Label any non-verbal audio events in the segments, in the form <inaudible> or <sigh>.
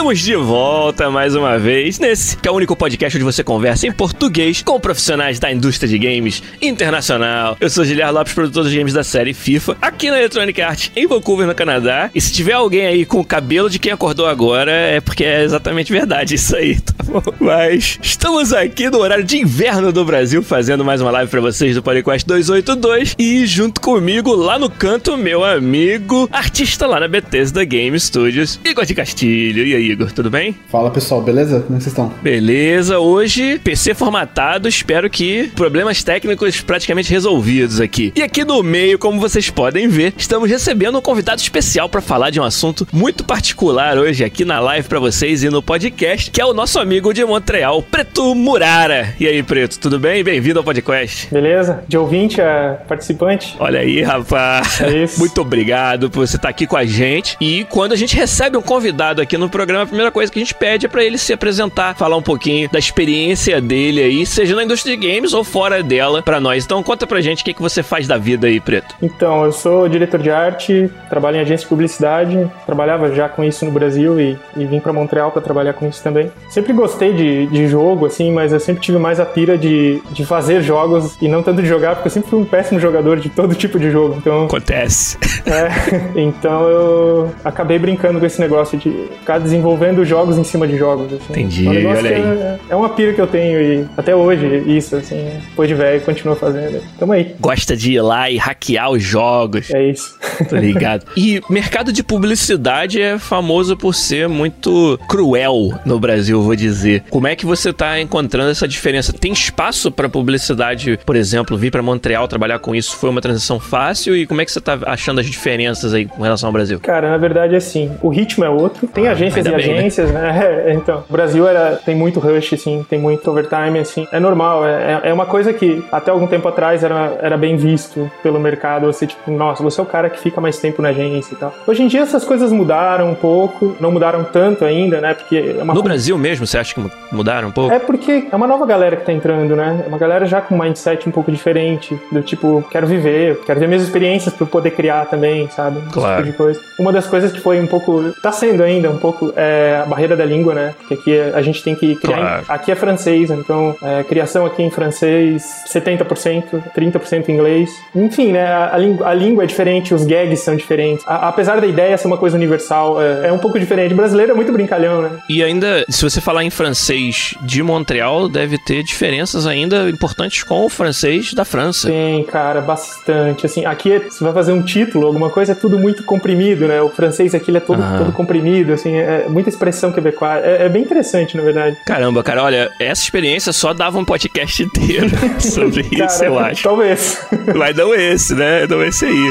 Estamos de volta mais uma vez nesse que é o único podcast onde você conversa em português com profissionais da indústria de games internacional. Eu sou Giliar Lopes, produtor dos games da série FIFA, aqui na Electronic Arts em Vancouver, no Canadá. E se tiver alguém aí com o cabelo de quem acordou agora, é porque é exatamente verdade isso aí, tá bom? Mas estamos aqui no horário de inverno do Brasil, fazendo mais uma live para vocês do Podcast 282 e junto comigo lá no canto, meu amigo, artista lá na Bethesda Game Studios, Igor de Castilho. E aí, Igor, tudo bem? Fala pessoal, beleza? Como é vocês estão? Beleza, hoje PC formatado, espero que problemas técnicos praticamente resolvidos aqui. E aqui no meio, como vocês podem ver, estamos recebendo um convidado especial para falar de um assunto muito particular hoje aqui na live para vocês e no podcast, que é o nosso amigo de Montreal, Preto Murara. E aí, Preto, tudo bem? Bem-vindo ao podcast. Beleza? De ouvinte a participante? Olha aí, rapaz. É isso. Muito obrigado por você estar aqui com a gente. E quando a gente recebe um convidado aqui no programa, a primeira coisa que a gente pede é para ele se apresentar, falar um pouquinho da experiência dele aí, seja na indústria de games ou fora dela, para nós. Então conta pra gente o que, que você faz da vida aí, Preto. Então, eu sou diretor de arte, trabalho em agência de publicidade, trabalhava já com isso no Brasil e, e vim para Montreal para trabalhar com isso também. Sempre gostei de, de jogo, assim, mas eu sempre tive mais a pira de, de fazer jogos e não tanto de jogar, porque eu sempre fui um péssimo jogador de todo <laughs> tipo de jogo. Então, Acontece. é, <laughs> então eu acabei brincando com esse negócio de ficar desenvolvendo jogos em cima de jogos. Assim. Entendi, É um olha que É, é uma pira que eu tenho e até hoje, isso, assim, depois de velho, continuo fazendo. Tamo aí. Gosta de ir lá e hackear os jogos. É isso. Tô ligado. E mercado de publicidade é famoso por ser muito cruel no Brasil, vou dizer. Como é que você tá encontrando essa diferença? Tem espaço pra publicidade, por exemplo, vir pra Montreal trabalhar com isso foi uma transição fácil? E como é que você tá achando as diferenças aí com relação ao Brasil? Cara, na verdade, assim, o ritmo é outro. Tem agências e bem, né? agências, né? <laughs> É, então, o Brasil era, tem muito rush, assim, tem muito overtime, assim. É normal, é, é uma coisa que até algum tempo atrás era, era bem visto pelo mercado. Você, tipo, nossa, você é o cara que fica mais tempo na agência e tal. Hoje em dia essas coisas mudaram um pouco, não mudaram tanto ainda, né? Porque é uma No Brasil mesmo, você acha que mudaram um pouco? É porque é uma nova galera que tá entrando, né? É uma galera já com um mindset um pouco diferente, do tipo, quero viver, quero ver minhas experiências pra eu poder criar também, sabe? Esse Claro. tipo. Uma das coisas que foi um pouco, tá sendo ainda um pouco, é a barreira da língua, né? Porque aqui a gente tem que criar, em- Claro. aqui é francês, então é, criação aqui em francês, 70%, 30% em inglês. Enfim, né? A, a língua é diferente, os gags são diferentes. A- apesar da ideia ser uma coisa universal, é, é um pouco diferente. O brasileiro é muito brincalhão, né? E ainda, se você falar em francês de Montreal, deve ter diferenças ainda importantes com o francês da França. Tem, cara, bastante. Assim, aqui é- você vai fazer um título, alguma coisa, é tudo muito comprimido, né? O francês aqui é todo, todo comprimido, assim, é muita expressão quebecois. É, é bem interessante, na verdade. Caramba, cara, olha, essa experiência só dava um podcast inteiro <laughs> sobre isso, Cara, eu acho. Talvez. Mas não esse, né? Não esse aí.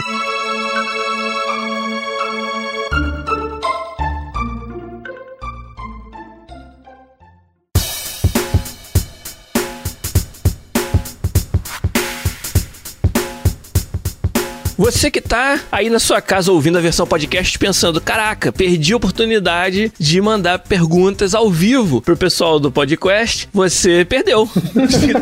Você que tá aí na sua casa ouvindo a versão podcast pensando, caraca, perdi a oportunidade de mandar perguntas ao vivo pro pessoal do podcast, você perdeu. <laughs>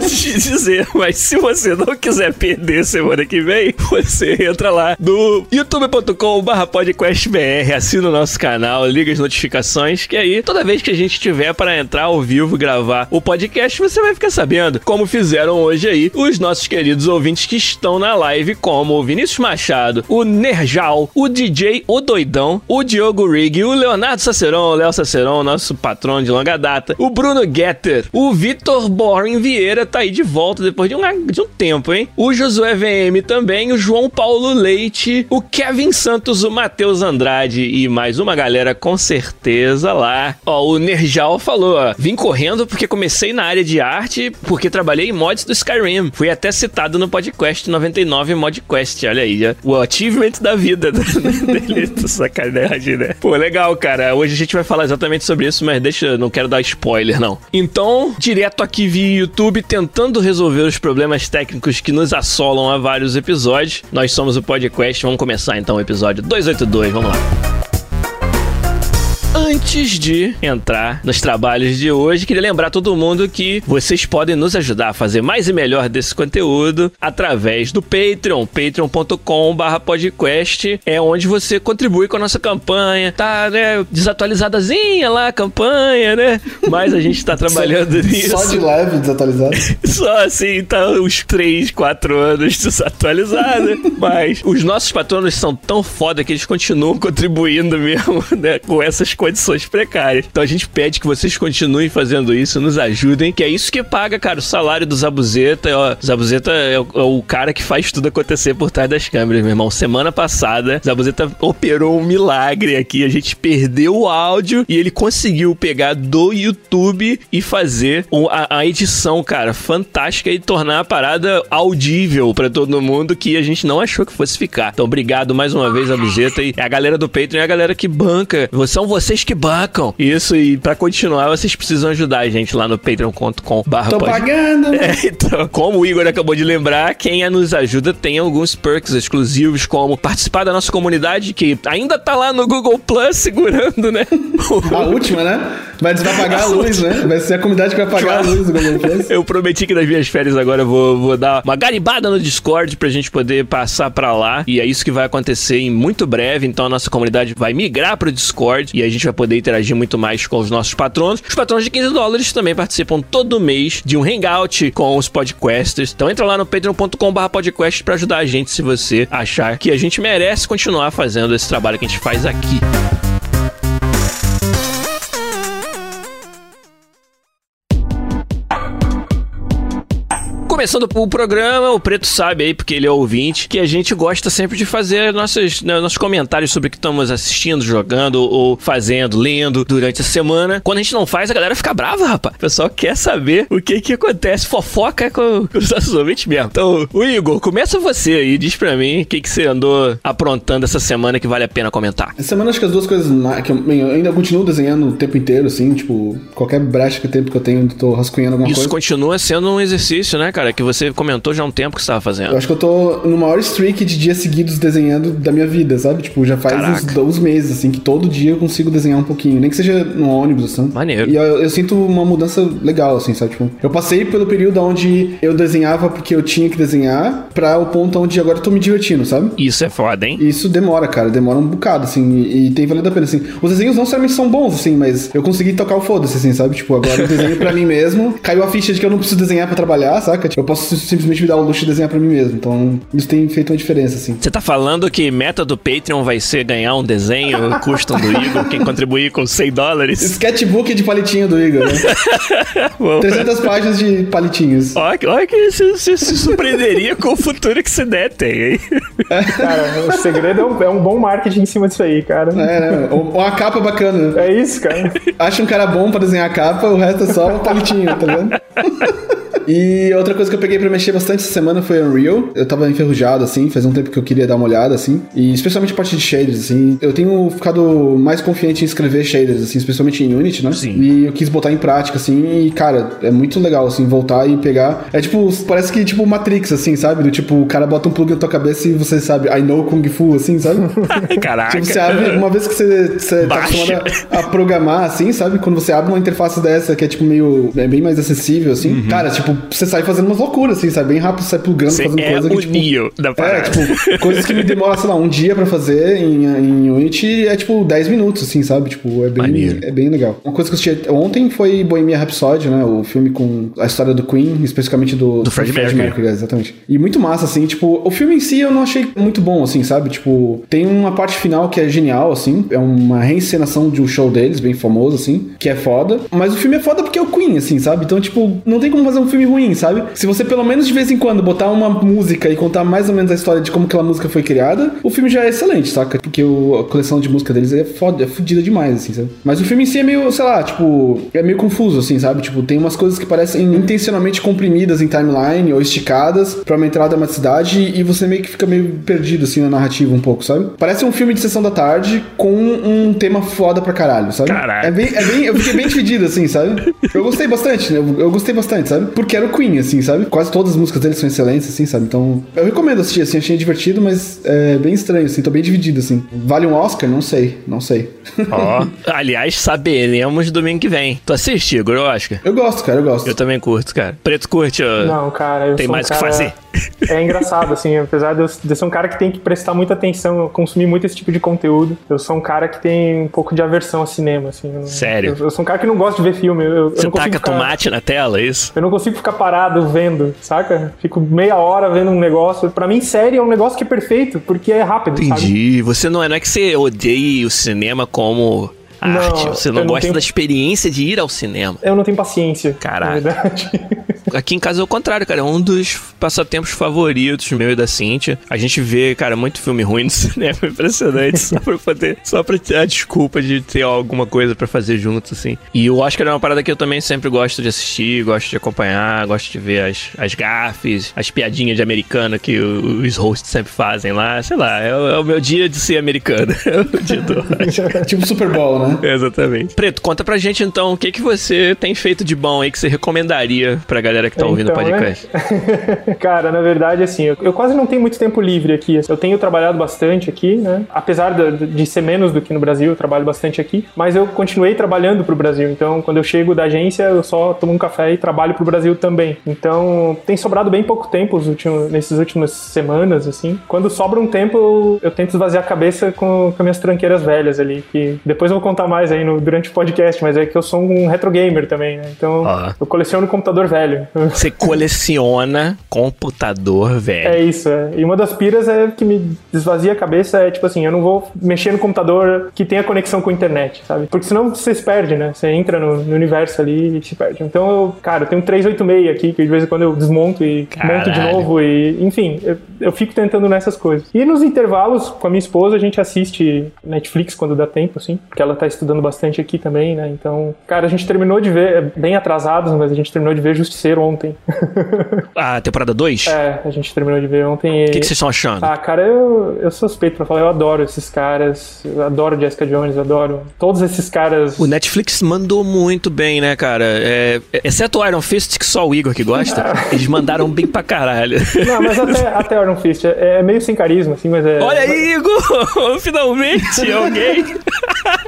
Te dizer, mas se você não quiser perder semana que vem, você entra lá no youtube.com.br podcastbr, assina o nosso canal, liga as notificações, que aí toda vez que a gente tiver para entrar ao vivo gravar o podcast, você vai ficar sabendo, como fizeram hoje aí os nossos queridos ouvintes que estão na live, como o Vinícius Machado, o Nerjal, o DJ O Doidão, o Diogo Rig, o Leonardo Saceron, o Léo Saceron, nosso patrão de longa data, o Bruno Getter, o Vitor Boring Vieira tá aí de volta depois de um, de um tempo, hein? O Josué VM também, o João Paulo Leite, o Kevin Santos, o Matheus Andrade e mais uma galera com certeza lá. Ó, o Nerjal falou, ó, vim correndo porque comecei na área de arte porque trabalhei em mods do Skyrim. Fui até citado no podcast 99 Modquest, olha aí, já. O achievement da vida <laughs> dele, sacanagem, né? Pô, legal, cara. Hoje a gente vai falar exatamente sobre isso, mas deixa, não quero dar spoiler, não. Então, direto aqui via YouTube, tentando resolver os problemas técnicos que nos assolam há vários episódios. Nós somos o podcast, vamos começar então o episódio 282, vamos lá. Antes de entrar nos trabalhos de hoje, queria lembrar todo mundo que vocês podem nos ajudar a fazer mais e melhor desse conteúdo através do Patreon, patreon.com/podcast, é onde você contribui com a nossa campanha. Tá, né, desatualizadazinha lá a campanha, né? Mas a gente tá <laughs> trabalhando só, nisso. Só de leve desatualizado. <laughs> só assim, tá uns 3, 4 anos desatualizada. Mas os nossos patronos são tão foda que eles continuam <laughs> contribuindo mesmo, né, com essas condições precárias. Então a gente pede que vocês continuem fazendo isso, nos ajudem, que é isso que paga, cara, o salário do Zabuzeta. Ó, Zabuzeta é o, é o cara que faz tudo acontecer por trás das câmeras, meu irmão. Semana passada, Zabuzeta operou um milagre aqui. A gente perdeu o áudio e ele conseguiu pegar do YouTube e fazer a, a edição, cara, fantástica e tornar a parada audível para todo mundo que a gente não achou que fosse ficar. Então, obrigado mais uma vez, Zabuzeta. E a galera do Patreon é a galera que banca. São vocês que bancam. Isso, e para continuar, vocês precisam ajudar a gente lá no patreon.com Tô pagando! <laughs> É, então, como o Igor acabou de lembrar, quem nos ajuda tem alguns perks exclusivos, como participar da nossa comunidade, que ainda tá lá no Google Plus segurando, né? <laughs> a última, né? Mas vai pagar a, a luz, né? Vai ser a comunidade que vai pagar claro. a luz do Google Plus. <laughs> Eu prometi que nas minhas férias agora eu vou, vou dar uma garibada no Discord pra gente poder passar pra lá. E é isso que vai acontecer em muito breve. Então a nossa comunidade vai migrar pro Discord e a gente vai poder interagir muito mais com os nossos patronos. Os patronos de 15 dólares também participam todo mês de um hangout com os podcasters. Então entra lá no patreon.com.br podcast para ajudar a gente se você achar que a gente merece continuar fazendo esse trabalho que a gente faz aqui. Começando o programa, o Preto sabe aí, porque ele é ouvinte, que a gente gosta sempre de fazer nossos, né, nossos comentários sobre o que estamos assistindo, jogando ou fazendo, lendo durante a semana. Quando a gente não faz, a galera fica brava, rapaz. O pessoal quer saber o que que acontece. Fofoca com, com os nossos ouvintes mesmo. Então, o Igor, começa você aí, diz pra mim o que que você andou aprontando essa semana que vale a pena comentar. Essa semana acho que as duas coisas que eu, eu ainda continuo desenhando o tempo inteiro, assim, tipo, qualquer brecha que tempo que eu tenho, eu tô rascunhando alguma Isso coisa. Isso continua sendo um exercício, né, cara? Que você comentou já há um tempo que você estava fazendo. Eu acho que eu tô no maior streak de dias seguidos desenhando da minha vida, sabe? Tipo, já faz uns, uns, meses, assim, que todo dia eu consigo desenhar um pouquinho. Nem que seja no ônibus, assim. Maneiro. E eu, eu, sinto uma mudança legal, assim, sabe? Tipo, eu passei pelo período onde eu desenhava porque eu tinha que desenhar, pra o ponto onde agora eu tô me divertindo, sabe? Isso é foda, hein? Isso demora, cara. Demora um bocado, assim. E, e tem valido a pena, assim. Os desenhos não somente são bons, assim, mas eu consegui tocar o foda-se, assim, sabe? Tipo, agora eu desenho pra <laughs> mim mesmo. Caiu a ficha de que eu não preciso desenhar pra trabalhar, saca? Eu posso simplesmente me dar o luxo de desenhar pra mim mesmo. Então, isso tem feito uma diferença, assim. Você tá falando que meta do Patreon vai ser ganhar um desenho custom do Igor, quem contribuir com 100 dólares? Sketchbook de palitinho do Igor, né? <laughs> Bom, 300 páginas de palitinhos. Olha, olha que você, você se surpreenderia com o futuro que você der tem, hein? <laughs> Cara, o segredo é um, é um, bom marketing em cima disso aí, cara. É, né? Uma capa bacana. É isso, cara. Acha um cara bom pra desenhar a capa, o resto é só um palitinho, tá vendo? <laughs> E outra coisa que eu peguei pra mexer bastante essa semana foi Unreal. Eu tava enferrujado, assim, faz um tempo que eu queria dar uma olhada, assim. E especialmente a parte de shaders, assim. Eu tenho ficado mais confiante em escrever shaders, assim, especialmente em Unity, né? Sim. E eu quis botar em prática, assim. E, cara, é muito legal, assim, voltar e pegar. É tipo, parece que tipo Matrix, assim, sabe? Do tipo, o cara bota um plug na tua cabeça e você sabe, I know Kung Fu, assim, sabe? <laughs> Caraca. Tipo, você abre, uma vez que você, você tá acostumado a, a, programar, assim, sabe? Quando você abre uma interface dessa que é, tipo, meio. É bem mais acessível, assim. Uhum. Cara, tipo, você sai fazendo umas loucuras, assim, sai bem rápido, sai plugando, Você fazendo é coisa que, tipo, Neo da É, tipo, coisas que me demoram, sei lá, um dia pra fazer em, em Unity é tipo 10 minutos, assim, sabe? Tipo, é bem, Maneiro. é bem legal. Uma coisa que eu assisti ontem foi Bohemia Rhapsody, né? O filme com a história do Queen, especificamente do, Do Freddie Mercury. é, exatamente. E muito massa, assim, tipo, o filme em si eu não achei muito bom, assim, sabe? Tipo, tem uma parte final que é genial, assim, é uma reencenação de um show deles, bem famoso, assim, que é foda. Mas o filme é foda porque é o Queen, assim, sabe? Então, tipo, não tem como fazer um filme ruim, sabe? Se você pelo menos de vez em quando botar uma música e contar mais ou menos a história de como aquela música foi criada, o filme já é excelente, saca? Porque o- a coleção de música deles é foda, é fodida demais, assim, sabe? Mas o filme em si é meio, sei lá, tipo, é meio confuso, assim, sabe? Tipo, tem umas coisas que parecem intencionalmente comprimidas em timeline ou esticadas pra aumentar a dramaticidade e você meio que fica meio perdido, assim, na narrativa um pouco, sabe? Parece um filme de sessão da tarde com um tema foda pra caralho, sabe? Caralho. É bem, é bem, eu fiquei bem <laughs> dividido, assim, sabe? Eu gostei bastante, né? Eu, eu gostei bastante, sabe? Porque era o Queen, assim, sabe? Quase todas as músicas dele são excelentes, assim, sabe? Então, eu recomendo assistir, assim, achei divertido, mas é bem estranho, assim, tô bem dividido, assim. Vale um Oscar? Não sei, não sei. Ó. <laughs> Aliás, saberemos domingo que vem. Tu assiste, Igor, eu acho. Eu gosto, cara, eu gosto. Eu também curto, cara. Preto curte, ó. Não, cara, eu Tem sou mais o um que cara... fazer. <laughs> É engraçado, assim, apesar de eu, de eu ser um cara que tem que prestar muita atenção, consumir muito esse tipo de conteúdo, eu sou um cara que tem um pouco de aversão a cinema, assim. eu não- Sério? Eu, eu sou um cara que não gosta de ver filme. Eu, eu Você não consigo taca ficar, tomate na tela, é isso? Eu não consigo ficar parado vendo, saca? Fico meia hora vendo um negócio. Pra mim, série é um negócio que é perfeito, porque é rápido, sabe? Entendi. Você não é, não é que você odeia o cinema como Não, arte. Você não gosta tenho- da experiência de ir ao cinema. Eu não tenho paciência. Caraca. <laughs> Aqui em casa é o contrário, cara. É um dos passatempos favoritos meu e da Cintia. A gente vê, cara, muito filme ruim no <laughs> cinema. Impressionante. só pra poder. Só pra ter a desculpa de ter alguma coisa pra fazer juntos, assim. E o Oscar é uma parada que eu também sempre gosto de assistir, gosto de acompanhar, gosto de ver as, as gafes, as piadinhas de americano que os hosts sempre fazem lá. Sei lá, é, o- é o meu dia de ser americano. <laughs> É o dia do Oscar. tipo Super Bowl, né? <laughs> Exatamente. Preto, conta pra gente então o que, que você tem feito de bom aí que você recomendaria pra galera que tá ouvindo o Então, podcast. né? <laughs> Cara, na verdade, assim, eu, eu quase não tenho muito tempo livre aqui. Eu tenho trabalhado bastante aqui, né? Apesar de, de ser menos do que no Brasil, eu trabalho bastante aqui. Mas eu continuei trabalhando pro Brasil. Então, quando eu chego da agência, eu só tomo um café e trabalho pro Brasil também. Então, tem sobrado bem pouco tempo os últimos, nessas últimas semanas, assim. Quando sobra um tempo, eu, eu tento esvaziar a cabeça com, com minhas tranqueiras velhas ali. Que depois eu vou contar mais aí no, durante o podcast, mas é que eu sou um retro gamer também, né? Então, Ó. eu coleciono computador velho. Você coleciona computador velho. É isso, é. E uma das piras é que me desvazia a cabeça é tipo assim, eu não vou mexer no computador que tenha conexão com a internet, sabe? Porque senão você se perde, né? Você entra no, no universo ali e se perde. Então eu, cara, eu tenho um 386 aqui, que de vez em quando eu desmonto e monto de Caralho. novo e, enfim, eu, eu fico tentando nessas coisas. E nos intervalos, com a minha esposa, a gente assiste Netflix quando dá tempo, assim, porque ela tá estudando bastante aqui também, né? Então, cara, a gente terminou de ver, é bem atrasados, mas a gente terminou de ver Justiceiro ontem. <laughs> A temporada 2? é, a gente terminou de ver ontem. O que, que vocês estão achando? Ah, cara, eu, eu suspeito pra falar, eu adoro esses caras, eu adoro Jessica Jones, adoro todos esses caras. O Netflix mandou muito bem, né, cara? É, exceto o Iron Fist, que só o Igor que gosta, <laughs> eles mandaram bem pra caralho. Não, mas até, <laughs> até Iron Fist é, é meio sem carisma, assim, mas é. Olha aí, Igor! Finalmente alguém!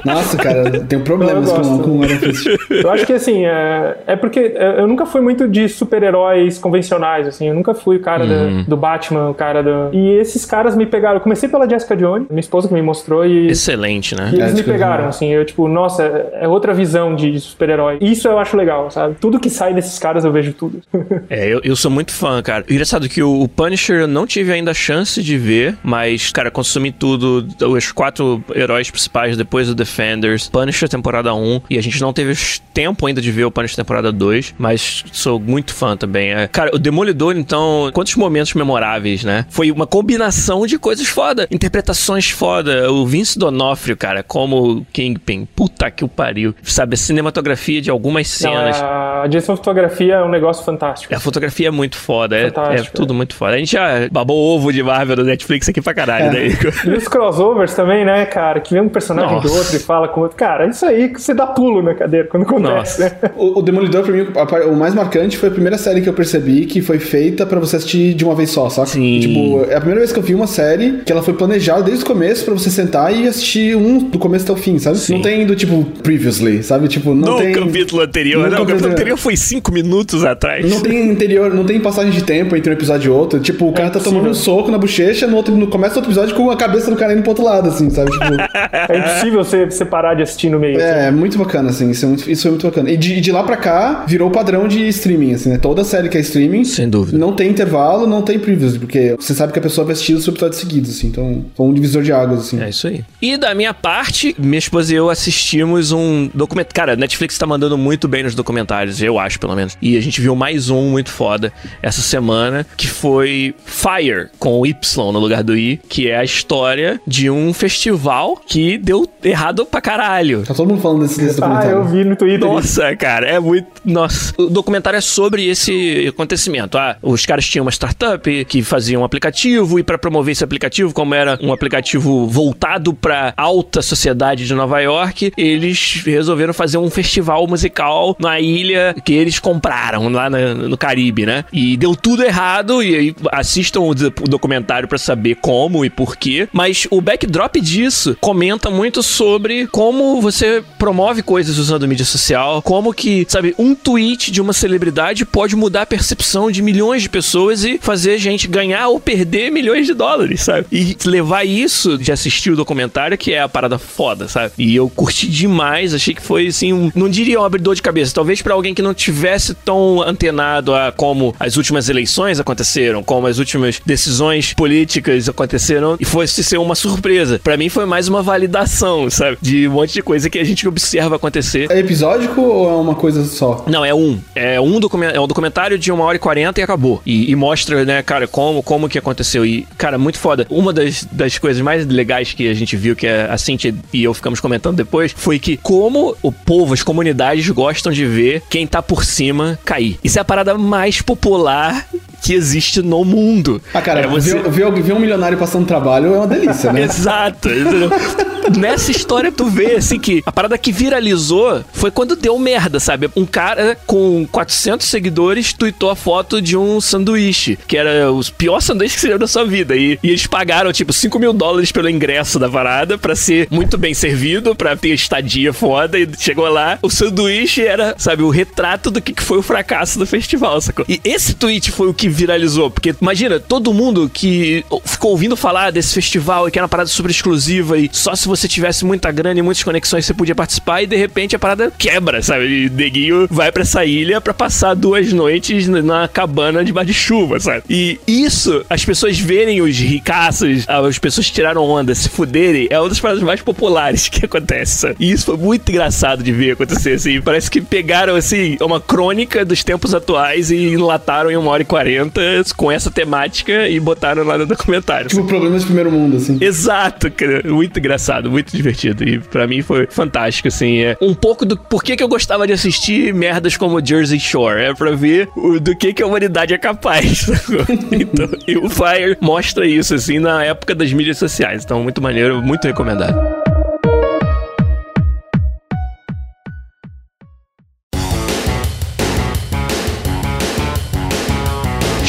Nossa, cara, tenho problemas Eu com, gosto. com o Iron Fist. Eu acho que assim, é, é porque eu nunca fui muito de super-heróis convencionais, assim, eu nunca fui o cara da- do Batman, o cara do. E esses caras me pegaram. Eu comecei pela Jessica Jones, minha esposa que me mostrou, e. Excelente, né? E eles me Jessica pegaram, assim, eu, tipo, nossa, é outra visão de super-herói. Isso eu acho legal, sabe? Tudo que sai desses caras eu vejo tudo. <laughs> É, eu, eu sou muito fã, cara. Engraçado que o, o Punisher eu não tive ainda a chance de ver, mas, cara, consumi tudo, os quatro heróis principais depois do Defenders, Punisher temporada 1, e a gente não teve tempo ainda de ver o Punisher temporada 2, mas sou muito fã também. É, cara, o Demolidor, então, quantos momentos memoráveis, né? Foi uma combinação de coisas foda, interpretações foda. O Vince Donofrio, cara, como Kingpin, puta que o pariu. Sabe, a cinematografia de algumas Não, cenas. a direção de fotografia é um negócio fantástico. A fotografia é muito foda, é, é tudo muito foda. A gente já babou ovo de Marvel do Netflix aqui pra caralho, É. né? E os crossovers também, né, cara? Que vem um personagem Nossa. do outro e fala com o outro. Cara, isso aí que você dá pulo na cadeira quando acontece, Nossa. né? O, o Demolidor, pra mim, o mais marcante foi a primeira série que eu percebi que foi feita pra você assistir de uma vez só, saca? Sim. Tipo, é a primeira vez que eu vi uma série que ela foi planejada desde o começo pra você sentar e assistir um do começo até o fim, sabe? Sim. Não tem do tipo previously, sabe? Tipo, não no tem. capítulo anterior. Não, o capítulo anterior foi cinco minutos atrás. Não tem interior, não tem passagem de tempo entre um episódio e outro. Tipo, o cara tá tomando um soco na bochecha, no, outro, no começo do outro episódio com a cabeça do cara indo pro outro lado, assim, sabe? <laughs> Tipo, É impossível você, você parar de assistir no meio. assim. é, é muito bacana, assim. Isso é muito, isso é muito bacana. E de, de lá pra cá, virou o padrão de streaming, assim, né? Toda série que é streaming. Sem dúvida. Não tem intervalo, não tem previews, porque você sabe que a pessoa vai assistir os episódios seguidos, assim. Então, foi um divisor de águas, assim. É isso aí. E da minha parte, minha esposa e eu assistimos um documentário. Cara, a Netflix tá mandando muito bem nos documentários, eu acho, pelo menos. E a gente viu mais um muito foda essa semana, que foi Fire, com o Y no lugar do I, que é a história de um festival que deu errado pra caralho. Tá todo mundo falando desse, desse Ah, documentário. eu vi no Twitter. Nossa, cara, é muito. Nossa. O documentário é sobre esse acontecimento. Ah, os caras tinham uma startup que fazia um aplicativo e para promover esse aplicativo, como era um aplicativo voltado para alta sociedade de Nova York, eles resolveram fazer um festival musical na ilha que eles compraram lá no Caribe, né? E deu tudo errado e aí assistam o, o documentário para saber como e por quê. Mas o backdrop disso comenta muito sobre como você promove coisas usando mídia social, como que, sabe, um tweet de uma celebridade pode mudar a percepção de milhões de pessoas e fazer gente ganhar ou perder milhões de dólares, sabe? E levar isso de assistir o documentário que é a parada foda, sabe? E eu curti demais, achei que foi assim, um, não diria um abridor de cabeça, talvez pra alguém que não tivesse tão antenado a como as últimas eleições aconteceram, como as últimas decisões políticas aconteceram e fosse ser uma surpresa. Pra mim foi mais uma validação, sabe? De um monte de coisa que a gente observa acontecer. É episódico ou é uma coisa só? Não, é um. É um, document, é um documentário de uma hora e quarenta e acabou. E, e mostra, né, cara, como, como que aconteceu. E, cara, muito foda. Uma das, das coisas mais legais que a gente viu, que a Cintia e eu ficamos comentando depois, foi que como o povo, as comunidades gostam de ver quem tá por cima cair. Isso é a parada mais popular que existe no mundo. Ah, cara, é você... ver, ver, ver um milionário passando trabalho é uma delícia, né? <laughs> Exato. Nessa história tu vê assim que a parada que viralizou foi quando deu merda, sabe? Um cara com 400 seguidores tweetou a foto de um sanduíche, que era o pior sanduíche que você viu da sua vida. E, e eles pagaram tipo 5 mil dólares pelo ingresso da parada pra ser muito bem servido, pra ter estadia foda. E chegou lá, o sanduíche era, sabe, o retrato do que que foi o fracasso do festival, sacou? E esse tweet foi o que viralizou, porque imagina, todo mundo que ficou ouvindo falar desse festival e que era uma parada super exclusiva e só se você tivesse muita grana e muitas conexões você podia participar e de repente a parada quebra, sabe? E Neguinho vai pra essa ilha pra passar duas noites na cabana debaixo de chuva, sabe? E isso, as pessoas verem os ricaços, as pessoas tiraram onda, se fuderem, é uma das paradas mais populares <laughs> que acontece, sabe? E isso foi muito engraçado de ver acontecer, assim. Parece que pegaram, assim, uma crônica dos tempos atuais e enlataram em uma hora e quarenta com essa temática e botaram lá no documentário. Tipo, problemas de primeiro mundo, assim. Exato, cara. Muito engraçado, muito divertido. E pra mim foi fantástico, assim. É um pouco do porquê que eu gostava de assistir merdas como Jersey Shore. É pra ver o, do que, que a humanidade é capaz. <laughs> então, e o Fire mostra isso, assim, na época das mídias sociais. Então, muito maneiro, muito recomendado.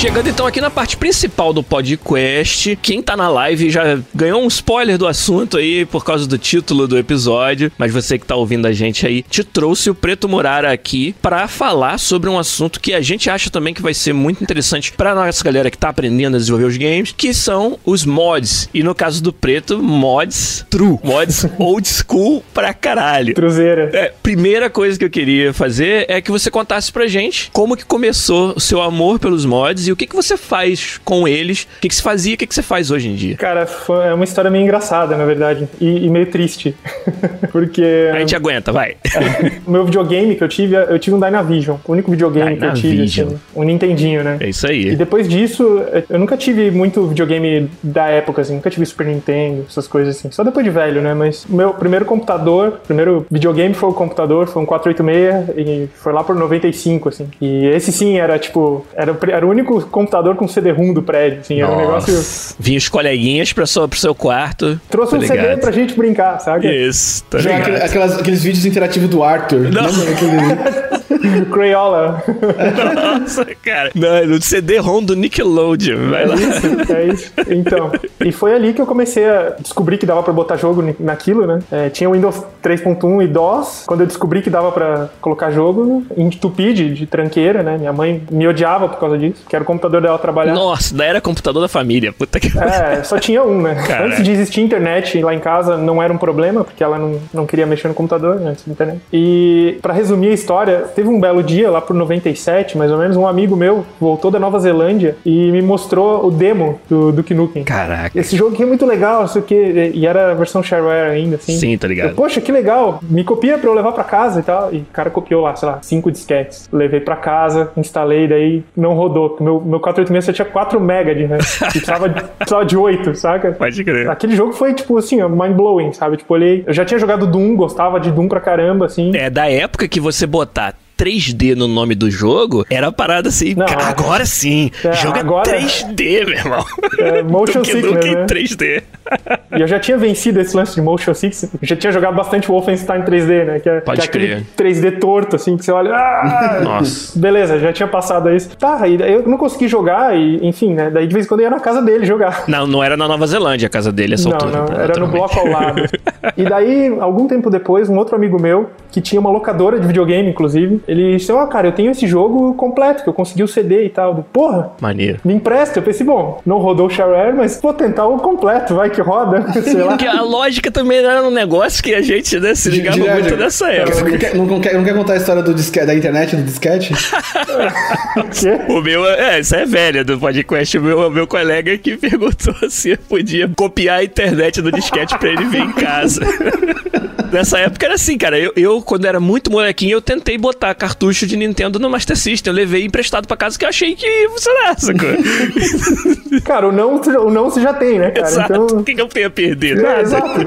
Chegando então aqui na parte principal do podcast, quem tá na live já ganhou um spoiler do assunto aí por causa do título do episódio, mas você que tá ouvindo a gente aí, te trouxe o Preto Murara aqui para falar sobre um assunto que a gente acha também que vai ser muito interessante para nossa galera que tá aprendendo a desenvolver os games, que são os mods. E no caso do Preto, mods true, mods <laughs> old school pra caralho. Cruzeira. É, primeira coisa que eu queria fazer é que você contasse pra gente como que começou o seu amor pelos mods e o que que você faz com eles, o que que você fazia e o que que você faz hoje em dia. Cara, é uma história meio engraçada, na verdade, e, e meio triste. <laughs> Porque A gente aguenta, vai. <laughs> o meu videogame que eu tive, eu tive um Dynavision. O único videogame que eu tive, Dynavision. assim, um Nintendinho, né? É isso E aí. depois disso, eu nunca tive muito videogame da época, assim, nunca tive Super Nintendo, essas coisas assim. Só depois de velho, né? Mas o meu primeiro computador, primeiro videogame foi o computador, foi um 486 e foi lá por 95, assim. E esse sim era tipo, era, era o único o computador com CD-ROM do prédio, assim, era um negócio... Vinha os coleguinhas pra sua, pro seu quarto. Trouxe tá um ligado? CD pra gente brincar, sabe? Isso, tá Já aquelas- aqueles vídeos interativos do Arthur. Não. Lembra aquele- <laughs> <laughs> Crayola. Nossa, cara. Não, no CD-ROM do Nickelodeon. Vai lá. É isso. Então, e foi ali que eu comecei a descobrir que dava pra botar jogo naquilo, né? É, tinha o Windows 3.1 e DOS. Quando eu descobri que dava pra colocar jogo, entupi de, de tranqueira, né? Minha mãe me odiava por causa disso, que era o computador dela trabalhar. Nossa, daí era computador da família. Puta que É, só tinha um, né? Caraca. Antes de existir internet lá em casa não era um problema, porque ela não, não queria mexer no computador né, antes da internet. E pra resumir a história, teve um belo dia lá pro 97, mais ou menos, um amigo meu voltou da Nova Zelândia e me mostrou o demo do Duke Nukem. Caraca. Esse jogo aqui é muito legal, não sei o que, e era a versão shareware ainda, assim. Sim, tá ligado. Eu, Poxa, que legal, me copia pra eu levar pra casa e tal. E o cara copiou lá, sei lá, cinco disquetes. Levei pra casa, instalei, daí não rodou. Meu, meu 486 só tinha 4 mega de RAM. <laughs> E precisava, de- precisava de 8, saca? Pode crer. Aquele jogo foi, tipo, assim, mind-blowing, sabe? Tipo, olhei. Eu já tinha jogado Doom, gostava de Doom pra caramba, assim. É da época que você botar 3D no nome do jogo, era a parada assim, Não, cara, agora sim, É, jogo é agora- 3D, meu irmão. É, motion <laughs> Duke sickness, né? 3D. E eu já tinha vencido esse lance de motion. Eu já tinha jogado bastante Wolfenstein 3D, né? Que é, Pode que é crer. 3D torto, assim, que você olha. Ah! Nossa. Beleza, já tinha passado isso. Tá, e eu não consegui jogar, e enfim, né? Daí de vez em quando eu ia na casa dele jogar. Não, não era na Nova Zelândia a casa dele, essa Não, altura. não, era no bloco ao lado. <laughs> E daí, algum tempo depois, um outro amigo meu, que tinha uma locadora de videogame, inclusive, ele disse: Ó, cara, eu tenho esse jogo completo, que eu consegui o CD e tal. Eu, Porra, Maneiro. me empresta. Eu pensei, bom, não rodou o shareware, mas vou tentar o completo, vai que roda, <laughs> sei lá. Porque a lógica também era um negócio que a gente né, se ligava Direto. muito nessa época. Não quer, não, quer, não quer contar a história do disquete, da internet do disquete? Quê? <laughs> <laughs> O meu, é, isso é velho do podcast. O meu, o meu colega que perguntou se eu podia copiar a internet do disquete pra ele vir em casa. Nessa época era assim, cara. Eu, eu, quando era muito molequinho, eu tentei botar cartucho de Nintendo no Master System. Eu levei emprestado pra casa que eu achei que ia funcionar, sacou? <laughs> Cara, o não, o não você já tem, né, cara? Exato. Então. O que, que eu tenho a perder? É, Nada. exato.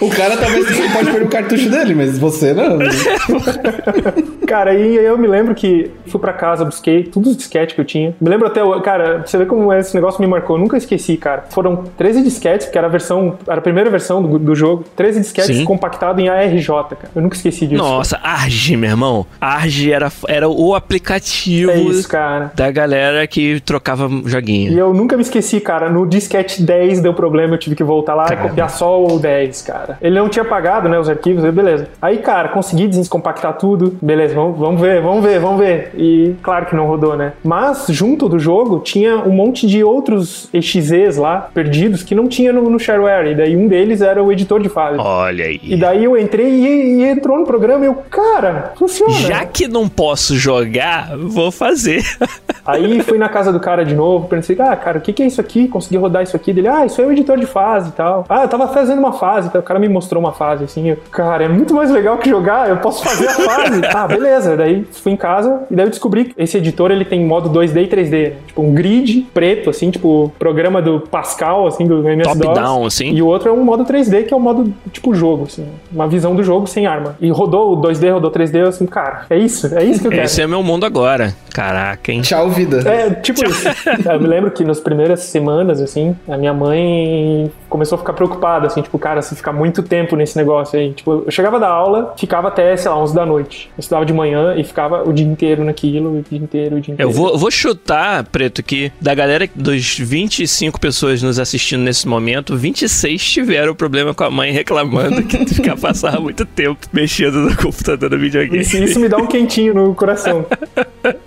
O cara talvez pode perder o cartucho dele, mas você não. <laughs> Cara, aí eu me lembro que fui pra casa, busquei todos os disquetes que eu tinha. Me lembro até, cara, você ver como esse negócio me marcou. Eu nunca esqueci, cara. Foram 13 disquetes, porque era a versão, era a primeira versão do, do jogo. 13 disquetes Sim. compactados em ARJ, cara. Eu nunca esqueci disso. Nossa, Arge, meu irmão. Arge era, era o aplicativo É isso, cara. da galera que trocava E joguinho. eu nunca me esqueci, cara. No disquete 10 deu problema, eu tive que voltar lá Caramba. e copiar só o 10, cara. Ele não tinha pagado, né, os arquivos, beleza. Aí, cara, consegui descompactar tudo. Beleza, vamos, vamos ver, vamos ver, vamos ver. E claro que não rodou, né? Mas, junto do jogo, tinha um monte de outros EXEs lá, perdidos, que não tinha no, no shareware. E daí um deles era o editor de fase. Olha aí. E daí eu entrei e, e entrou no programa e eu, cara, funciona. Já que não posso jogar, vou fazer. <laughs> Aí fui na casa do cara de novo, pensei, ah, cara, o que, que é isso aqui? Consegui rodar isso aqui dele. Ah, isso é o editor de fase e tal. Ah, eu tava fazendo uma fase, o cara me mostrou uma fase, assim. Eu, cara, é muito mais legal que jogar, eu posso fazer a fase. <laughs> ah, beleza. Daí fui em casa e daí eu descobri que esse editor ele tem modo 2D e 3D. né? Tipo, um grid preto, assim, tipo, programa do Pascal, assim, do MS-DOS. Top-down, assim. E o outro é um modo 3D, que é o modo, tipo, jogo, assim. Uma visão do jogo sem arma. E rodou o 2D, rodou 3D, eu assim, cara, é isso, é isso que eu quero. Esse é meu mundo agora. Caraca, hein? Tchau, vida. É, tipo isso. Eu me lembro que nas primeiras semanas, assim, a minha mãe começou a ficar preocupada, assim, tipo, cara, se ficar muito tempo nesse negócio aí. Tipo, eu chegava da aula, ficava até, sei lá, 11 da noite. Eu estudava de manhã e ficava o dia inteiro naquilo, o dia inteiro, o dia inteiro. Eu vou, vou chutar, Preto, que da galera dos 25 pessoas nos assistindo nesse momento, 26 tiveram problema com a mãe reclamando que ficar passava muito tempo mexendo no computador do videogame. Isso, isso me dá um quentinho no coração.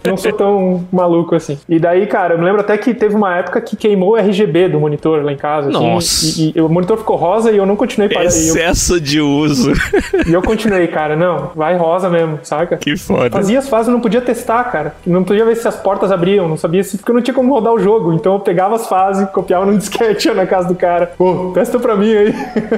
Não sou tão maluco assim. E daí, cara, eu me lembro até que teve uma época que queimou o RGB do monitor lá em casa. assim, Nossa. e, e o monitor ficou rosa e eu não continuei parando. E eu, Excesso de uso. e eu continuei, cara, não, vai rosa mesmo, saca? Que foda. Fazia as fases, não podia testar, cara. Não podia ver se as portas abriam, não sabia se. Porque eu não tinha como rodar o jogo. Então eu pegava as fases, copiava num <laughs> disquete ia na casa do cara. Pô, testa pra mim aí.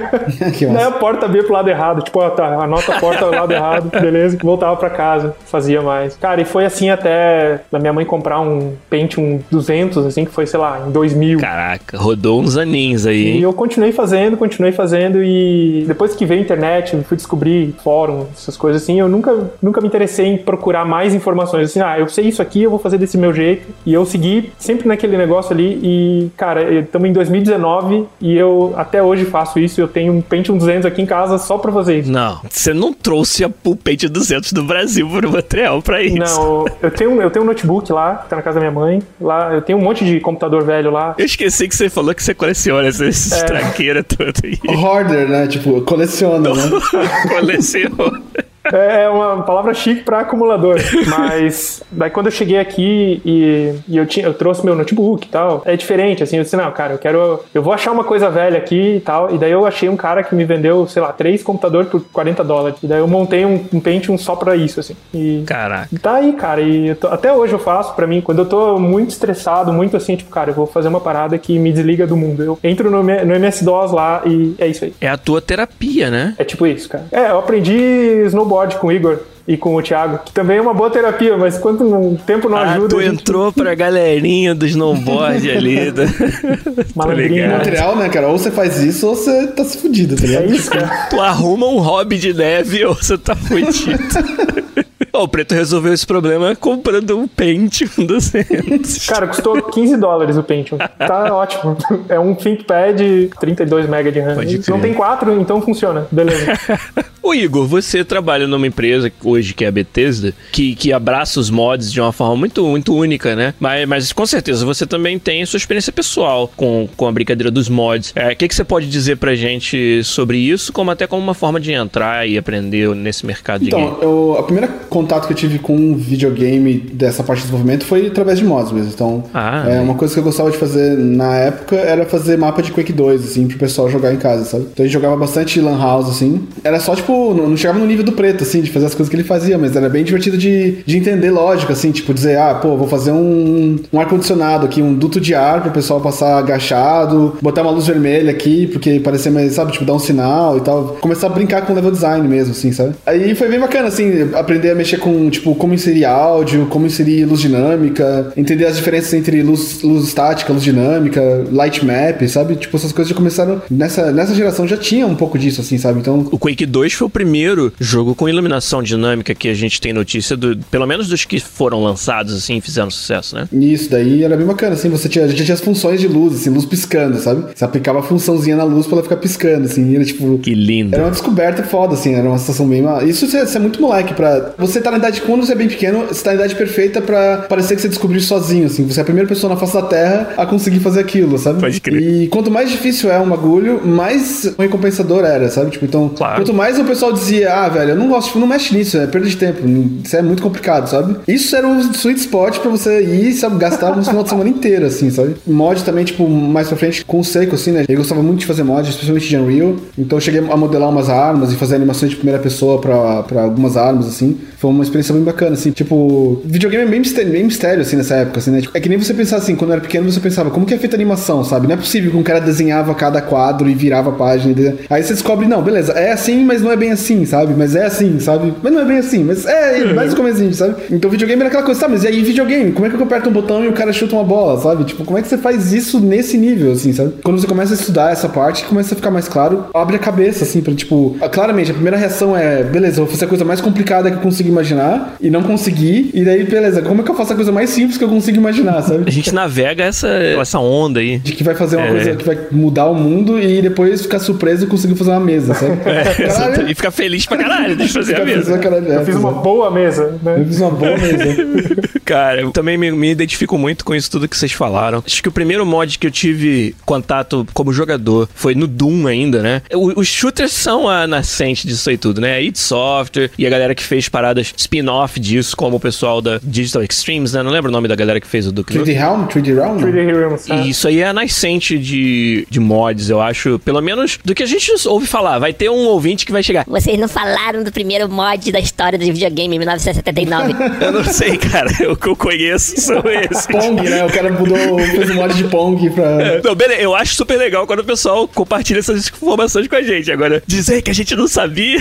<laughs> que Daí a porta abria pro lado errado. Tipo, ó, tá, anota a porta do lado errado, <laughs> beleza. Voltava pra casa, fazia mais. Cara, e foi assim até a minha mãe comprar um Pentium 200, assim, que foi, sei lá, em 2000. Caraca, rodou uns aninhos aí, E hein? eu continuei fazendo, continuei fazendo e depois que veio a internet, eu fui descobrir fórum, essas coisas assim, eu nunca, nunca me interessei em procurar mais informações. Assim, ah, eu sei isso aqui, eu vou fazer desse meu jeito. E eu segui sempre naquele negócio ali e, cara, estamos em 2019 e eu até hoje faço isso. Eu tenho um Pentium 200 aqui em casa só pra fazer isso. Não, você não trouxe a Pulpente 200 do Brasil pro Montreal pra isso. Não, eu tenho, eu tenho um notebook lá, que tá na casa da minha mãe. Lá, eu tenho um monte de computador velho lá. Eu esqueci que você falou que você coleciona essa É. traqueira toda aí. Hoarder, né? Tipo, coleciona, né? <laughs> Coleciona. É uma palavra chique pra acumulador. Mas daí quando eu cheguei aqui e, e eu, tinha, eu trouxe meu notebook e tal, é diferente, assim, eu disse, não, cara, eu quero. Eu vou achar uma coisa velha aqui e tal. E daí eu achei um cara que me vendeu, sei lá, três computadores por 40 dólares. E daí eu montei um, um Pentium só pra isso, assim. E Caraca. Tá aí, cara, e tô- até hoje eu faço pra mim, quando eu tô muito estressado, muito assim, tipo, cara, eu vou fazer uma parada que me desliga do mundo. Eu entro no, no MS-DOS lá e é isso aí. É a tua terapia, né? É tipo isso, cara. É, eu aprendi snowboard com o Igor e com o Thiago, que também é uma boa terapia, mas quando o tempo não Ah, ajuda. tu a gente- entrou pra galerinha do snowboard ali. Tô Malandrinho, né? Montreal, né, cara? Ou você faz isso ou você tá se fudido, tá É ligado? isso, cara. Tu arruma um hobby de neve ou você tá fudido. <laughs> Ó, o Preto resolveu esse problema comprando um Pentium <laughs> 200. Cara, custou 15 dólares o Pentium. Tá <laughs> ótimo. É um ThinkPad 32 MB de RAM. Pode Não tem 4, então funciona. Beleza. <laughs> Ô Igor, você trabalha numa empresa hoje que é a Bethesda, que, que abraça os mods de uma forma muito, muito única, né? Mas, mas com certeza você também tem sua experiência pessoal com, com a brincadeira dos mods. É, O que, que você pode dizer pra gente sobre isso, como até como uma forma de entrar e aprender nesse mercado de game? Então, a primeira contato que eu tive com videogame dessa parte de desenvolvimento foi através de mods mesmo. Então, Ah, é é. uma coisa que eu gostava de fazer na época era fazer mapa de Quake 2, assim, pro pessoal jogar em casa, sabe? Então a gente jogava bastante Lan House, assim. Era só, tipo, não, chegava no nível do preto, assim, de fazer as coisas que ele fazia, mas era bem divertido de, de entender lógica, assim, tipo, dizer, ah, pô, vou fazer um, um ar-condicionado aqui, um duto de ar pro pessoal passar agachado, botar uma luz vermelha aqui, porque parecia mais, sabe, tipo, dar um sinal e tal. Começar a brincar com level design mesmo, assim, sabe? Aí foi bem bacana, assim, aprender a mexer com, tipo, como inserir áudio, como inserir luz dinâmica, entender as diferenças entre luz, luz estática, luz dinâmica, light map, sabe? Tipo, essas coisas já começaram. Nessa, nessa geração já tinha um pouco disso, assim, sabe? Então. O Quake 2 foi o primeiro jogo com iluminação dinâmica que a gente tem notícia, do, pelo menos dos que foram lançados assim e fizeram sucesso, né? Isso daí era bem bacana, assim, você tinha, gente tinha as funções de luz, assim, luz piscando, sabe? Você aplicava a funçãozinha na luz pra ela ficar piscando, assim, e era tipo. Que lindo. Era uma descoberta foda, assim, era uma situação bem. Isso você é muito moleque pra. Você tá na idade, quando você é bem pequeno, você tá na idade perfeita pra parecer que você descobriu sozinho, assim. Você é a primeira pessoa na face da Terra a conseguir fazer aquilo, sabe? Pode crer. E quanto mais difícil é um bagulho, mais recompensador era, sabe? Tipo, então, Claro. quanto mais o pessoal dizia, ah, velho, eu não gosto, tipo, não mexe nisso, é perda de tempo, isso é muito complicado, sabe? Isso era um sweet spot pra você ir, sabe, gastar no final de semana inteiro, assim, sabe? Mod também, tipo, mais pra frente, com seco, assim, né? Eu gostava muito de fazer mod, especialmente de Unreal, então eu cheguei a modelar umas armas e fazer animações de primeira pessoa pra, pra algumas armas, assim. Foi uma experiência bem bacana, assim. Tipo, videogame é bem mistério, bem mistério assim, nessa época, assim, né? Tipo, é que nem você pensar assim, quando eu era pequeno, você pensava, como que é feita a animação, sabe? Não é possível que um cara desenhava cada quadro e virava a página. e desenha- Aí você descobre, não, beleza, é assim, mas não é bem assim, sabe? Mas é assim, sabe? Mas não é bem assim, mas é mais o comecinho, sabe? Então videogame era aquela coisa, tá, mas e aí videogame? Como é que eu aperto um botão e o cara chuta uma bola, sabe? Tipo, como é que você faz isso nesse nível, assim, sabe? Quando você começa a estudar essa parte, começa a ficar mais claro, abre a cabeça, assim, pra, tipo, ah, claramente, a primeira reação é, beleza, vou fazer a coisa mais complicada que eu consigo imaginar e não consegui, e daí, beleza, como é que eu faço a coisa mais simples que eu consigo imaginar, A sabe? gente navega essa, essa onda aí. De que vai fazer uma É. coisa que vai mudar o mundo e depois ficar surpreso e conseguir fazer uma mesa, sabe? <laughs> É, e ficar feliz pra caralho, deixa eu fazer a mesa. caralho, é, Eu fiz uma boa mesa, é. Eu né? fiz uma boa mesa. <laughs> Cara, eu também me, me identifico muito com isso tudo que vocês falaram. Acho que o primeiro mod que eu tive contato como jogador foi no Doom ainda, né? O- os shooters são a nascente disso aí tudo, né? A id Software e a galera que fez paradas spin-off disso, como o pessoal da Digital Extremes, né? Não lembro o nome da galera que fez o Nukem. 3D Realm? 3D Realm? 3D Realms. E isso aí é a nascente de, de mods, eu acho. Pelo menos do que a gente ouve falar. Vai ter um ouvinte que vai chegar. Vocês não falaram do primeiro mod da história do videogame em 1979. <laughs> Eu não sei, cara. O que eu conheço são <laughs> esses. Pong, né? O cara mudou, fez um mod de Pong pra. <laughs> Não, beleza, eu acho super legal quando o pessoal compartilha essas informações com a gente. Agora, dizer que a gente não sabia.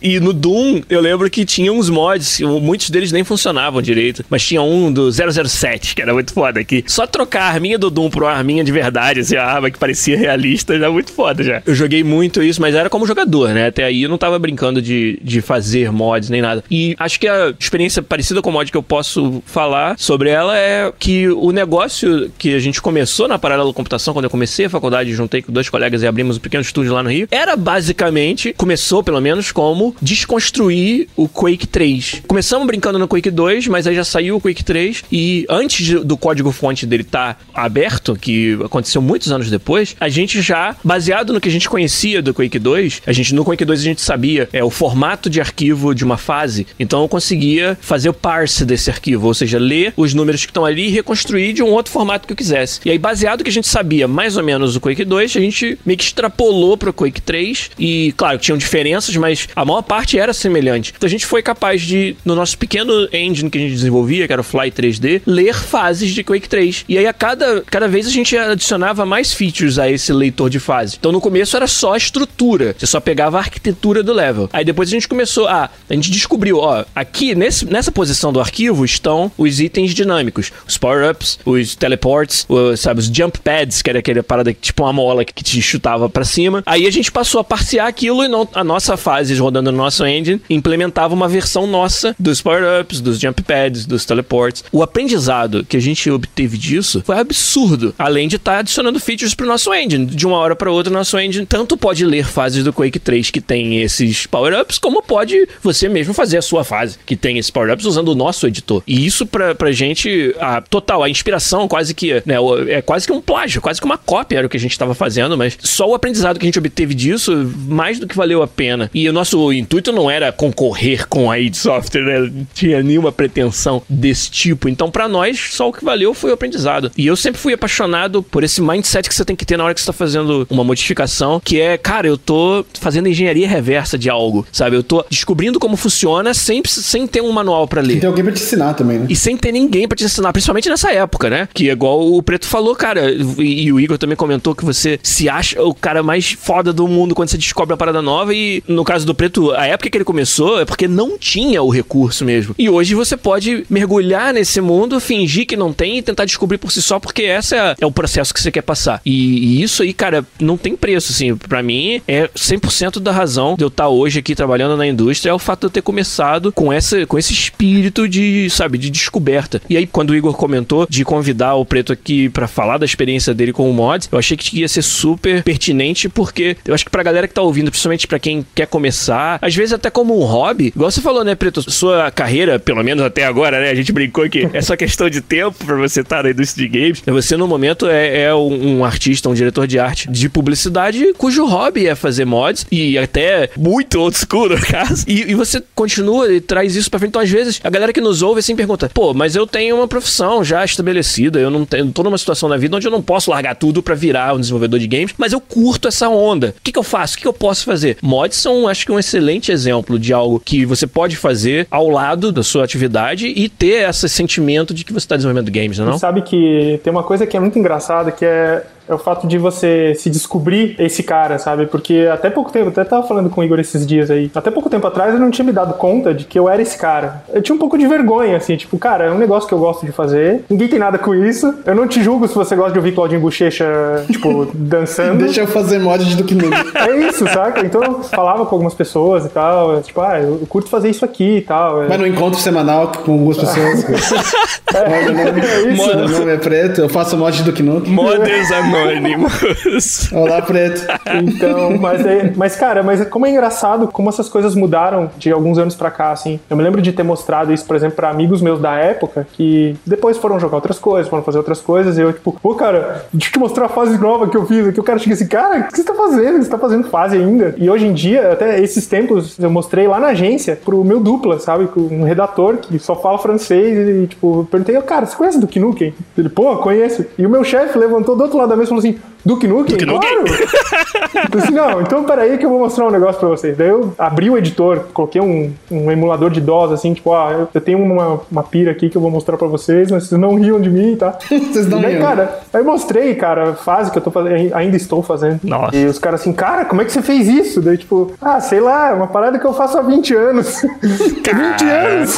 e no Doom Doom, eu lembro que tinha uns mods, muitos deles nem funcionavam direito, mas tinha um do 007, que era muito foda, que só trocar a arminha do Doom por uma arminha de verdade, assim, a arma que parecia realista, era muito foda já. Eu joguei muito isso, mas era como jogador, né? Até aí eu não tava brincando de, de fazer mods nem nada. E acho que a experiência parecida com mod que eu posso falar sobre ela é que o negócio que a gente começou na Paralela Computação, quando eu comecei a faculdade, juntei com dois colegas e abrimos um pequeno estúdio lá no Rio, era basicamente, começou pelo menos como desconstruir o Quake 3. Começamos brincando no Quake 2, mas aí já saiu o Quake 3 e antes do código-fonte dele estar tá aberto, que aconteceu muitos anos depois, a gente já, baseado no que a gente conhecia do Quake 2, a gente no Quake 2 a gente sabia é, o formato de arquivo de uma fase, então eu conseguia fazer o parse desse arquivo, ou seja, ler os números que estão ali e reconstruir de um outro formato que eu quisesse. E aí, baseado no que a gente sabia mais ou menos do Quake 2, a gente meio que extrapolou pro Quake 3 e, claro, tinham diferenças, mas a maior parte era semelhante. Então a gente foi capaz de, no nosso pequeno engine que a gente desenvolvia, que era o Fly 3D, ler fases de Quake 3. E aí a cada, cada vez a gente adicionava mais features a esse leitor de fase. Então no começo era só a estrutura, você só pegava a arquitetura do level. Aí depois a gente começou a, a gente descobriu, ó, aqui nesse, nessa posição do arquivo estão os itens dinâmicos, os power-ups, os teleports, os, sabe, os jump pads, que era aquele parada tipo uma mola que te chutava para cima. Aí a gente passou a parsear aquilo e não, a nossa fase rodando no nosso engine implementava uma versão nossa dos power-ups, dos jump pads, dos teleports. O aprendizado que a gente obteve disso foi absurdo, além de estar tá adicionando features pro nosso engine. De uma hora para outra, nosso engine tanto pode ler fases do Quake 3 que tem esses power-ups, como pode você mesmo fazer a sua fase que tem esses power-ups usando o nosso editor. E isso pra, pra gente, a total, a inspiração quase que, né, é quase que um plágio, quase que uma cópia era o que a gente estava fazendo, mas só o aprendizado que a gente obteve disso, mais do que valeu a pena. E o nosso intuito não era concorrer com a id Software, né? Não tinha nenhuma pretensão desse tipo. Então, para nós, só o que valeu foi o aprendizado. E eu sempre fui apaixonado por esse mindset que você tem que ter na hora que você tá fazendo uma modificação, que é, cara, eu tô fazendo engenharia reversa de algo, sabe? Eu tô descobrindo como funciona sem, sem ter um manual para ler. E tem alguém pra te ensinar também, né? E sem ter ninguém para te ensinar, principalmente nessa época, né? Que é igual o Preto falou, cara, e, e o Igor também comentou que você se acha o cara mais foda do mundo quando você descobre a parada nova e no caso do Preto, a época que ele começou é porque não tinha o recurso mesmo. E hoje você pode mergulhar nesse mundo, fingir que não tem e tentar descobrir por si só, porque essa é, é o processo que você quer passar. E, e, isso aí, cara, não tem preço, assim. Pra mim, é 100% da razão de eu estar hoje aqui trabalhando na indústria é o fato de eu ter começado com, essa, com esse espírito de, sabe, de descoberta. E aí, quando o Igor comentou de convidar o Preto aqui para falar da experiência dele com o mod, eu achei que ia ser super pertinente, porque eu acho que pra galera que tá ouvindo, principalmente para quem quer começar, às vezes até como um hobby, igual você falou, né, Preto? Sua carreira, pelo menos até agora, né? A gente brincou que é só questão de tempo para você estar tá na indústria de games. Você, no momento, é, é um, um artista, um diretor de arte de publicidade cujo hobby é fazer mods e até muito old school, no caso. E, e você continua e traz isso pra frente. Então, às vezes, a galera que nos ouve assim pergunta: pô, mas eu tenho uma profissão já estabelecida, eu não tenho, tô numa situação na vida onde eu não posso largar tudo para virar um desenvolvedor de games, mas eu curto essa onda. O que, que eu faço? O que, que eu posso fazer? Mods são, acho que, um excelente exemplo de algo que você pode fazer ao lado da sua atividade e ter esse sentimento de que você está desenvolvendo games, não? É sabe que tem uma coisa que é muito engraçada que é é o fato de você se descobrir esse cara, sabe? Porque até pouco tempo, até tava falando com o Igor esses dias aí, até pouco tempo atrás eu não tinha me dado conta de que eu era esse cara. Eu tinha um pouco de vergonha, assim, tipo, cara, é um negócio que eu gosto de fazer, ninguém tem nada com isso, eu não te julgo se você gosta de ouvir Claudinho Bochecha, tipo, <laughs> dançando. Deixa eu fazer mod de Duke Nukem. É isso, saca? Então eu falava com algumas pessoas e tal, tipo, ah, eu curto fazer isso aqui e tal. Mas no encontro semanal com algumas pessoas. <laughs> é, nome, é isso. Meu nome é Preto, eu faço mod de Duke Nukem. Modders anônimos. <laughs> Olá, Preto. Então, mas, é, mas cara, mas como é engraçado como essas coisas mudaram de alguns anos pra cá, assim. Eu me lembro de ter mostrado isso, por exemplo, pra amigos meus da época, que depois foram jogar outras coisas, foram fazer outras coisas, e eu, tipo, pô, cara, deixa eu te mostrar a fase nova que eu fiz aqui. O cara chega assim, cara, o que você tá fazendo? Você tá fazendo fase ainda? E hoje em dia, até esses tempos, eu mostrei lá na agência pro meu dupla, sabe? Com um redator que só fala francês e, tipo, perguntei, cara, você conhece do Nukem? Ele, pô, conheço. E o meu chefe levantou do outro lado da mesa falou assim: Duke Nukem? Duke Nukem? Claro! <laughs> Eu disse, não, então peraí que eu vou mostrar um negócio pra vocês. Daí eu abri o editor, coloquei um, um emulador de DOS, assim, tipo, ah, eu, tenho uma, uma pira aqui que eu vou mostrar pra vocês, mas vocês não riam de mim, tá? <laughs> Vocês não daí, riam. cara, aí eu mostrei, cara, a fase que eu tô fazendo, ainda estou fazendo. Nossa. E os caras assim, cara, como é que você fez isso? Daí, tipo, ah, sei lá, é uma parada que eu faço há 20 anos. <laughs> 20 anos!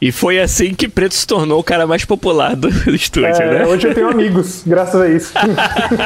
E foi assim que Preto se tornou o cara mais popular do, do estúdio, É, né? hoje eu tenho amigos, graças a isso.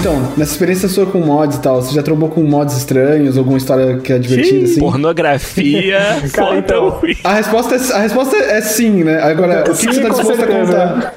Então, nessa experiência sua com mods e tal, você já trombou com mods estranhos, alguma história que é divertida, assim? Pornografia, <laughs> Cara, então-. A resposta, é, a resposta é sim, né? Agora, o que, que você Sim, tá disposto a contar?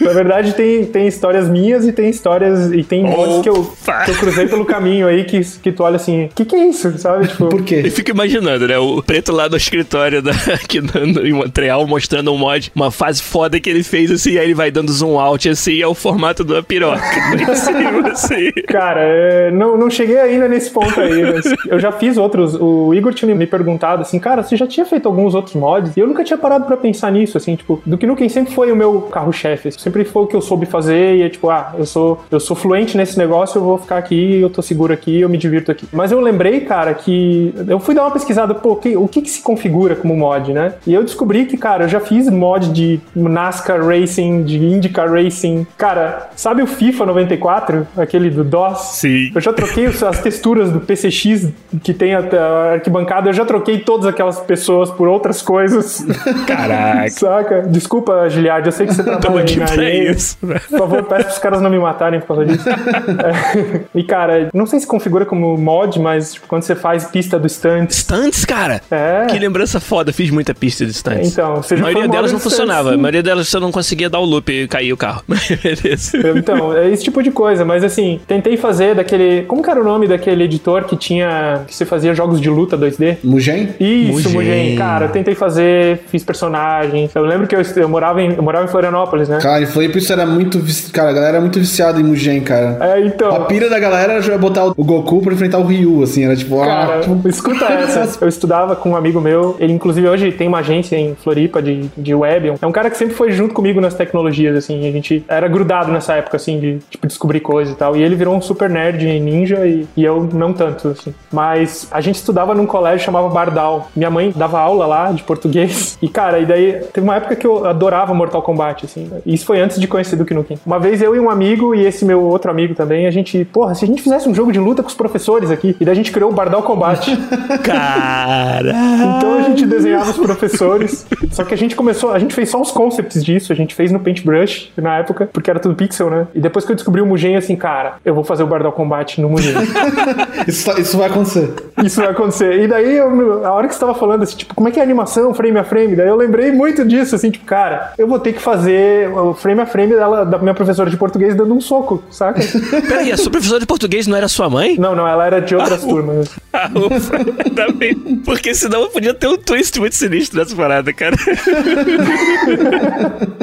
Na verdade, tem, tem histórias minhas e tem histórias. E tem mods que eu, Opa! que eu cruzei pelo caminho aí que, que tu olha assim, o que, que é isso? Sabe? Tipo, Por quê? Eu fico imaginando, né? O preto lá no escritório da, <laughs> aqui no, em Montreal mostrando um mod, uma fase foda que ele fez assim, aí ele vai dando zoom out assim, é o formato da piroca. Lá <laughs> assim. Cara, é, não, não cheguei ainda nesse ponto aí, eu já fiz outros. O Igor tinha me perguntado assim, cara, você já tinha feito alguns outros mods? E eu nunca tinha parado pra pensar nisso, assim, tipo, do que Nukem sempre foi o meu carro-chefe, assim, sempre foi o que eu soube fazer e é tipo, ah, eu sou, eu sou fluente nesse negócio, eu vou ficar aqui, eu tô seguro aqui, eu me divirto aqui. Mas eu lembrei, cara, que eu fui dar uma pesquisada, pô, que- o que que se configura como mod, né? E eu descobri que, cara, eu já fiz mod de NASCAR Racing, de IndyCar Racing. Cara, sabe o FIFA 94? Aquele do DOS? Sim. Eu já troquei as texturas do PCX que tem a, arquibancada, eu já troquei todas aquelas pessoas por outras coisas. <laughs> Caraca. Saca? Desculpa, Giliard, eu sei que você <laughs> trabalha aqui na pra EA. isso. né? Por favor, peço pros caras não me matarem por causa disso. <laughs> É. E, cara, não sei se configura como mod, mas tipo, quando você faz pista do stunts. Stunts, cara. É. Que lembrança foda. Fiz muita pista de stunts. Então, você a maioria delas não de funcionava. stunts, A maioria delas você não conseguia dar o loop e cair o carro. Beleza. Então, é esse tipo de coisa, mas assim, tentei fazer daquele. Como que era o nome daquele editor que tinha. que você fazia jogos de luta 2D? Mugen? Isso, Mugen. Mugen. Cara, eu tentei fazer, fiz personagens. Eu lembro que eu, eu morava, em, eu morava em Florianópolis, né? Cara, e Flip isso era muito. Cara, a galera era muito viciada em Mugen, cara. É, A então. pira da galera era botar o Goku pra enfrentar o Ryu, assim, era tipo, Cara, ah, tipo, escuta <laughs> essa. Eu estudava com um amigo meu, ele inclusive hoje tem uma agência em Floripa de, de web. É um cara que sempre foi junto comigo nas tecnologias, assim. A gente era grudado nessa época, assim, de tipo, descobrir coisas e tal. E ele virou um super nerd ninja e, e eu não tanto, assim. Mas a gente estudava num colégio chamava Bardal. Minha mãe dava aula lá de português. <laughs> E, cara, e daí teve uma época que eu adorava Mortal Kombat, assim. E isso foi antes de conhecer Duke Nukem. Uma vez eu e um amigo e esse meu outro amigo também, a gente, porra, se a gente fizesse um jogo de luta com os professores aqui, e daí a gente criou o Bardal Combat. <laughs> Cara. Então a gente desenhava os professores. Só que a gente começou, a gente fez só os concepts disso, a gente fez no Paintbrush na época, porque era tudo pixel, né? E depois que eu descobri o Mugen, assim, cara, eu vou fazer o Bardal Combat no Mugen. <laughs> isso, isso vai acontecer. Isso vai acontecer. E daí, eu- a hora que você tava falando, assim, tipo, como é que é a animação, frame a frame? Daí eu lembrei muito disso, assim, tipo, cara, eu vou ter que fazer o frame a frame dela, da minha professora de português dando um soco, saca? <laughs> Peraí, a sua professora de português não era sua mãe? Não, não, ela era de outras turmas. <laughs> Ah, ufa, ainda bem. Porque senão podia ter um twist muito sinistro nessa parada, cara.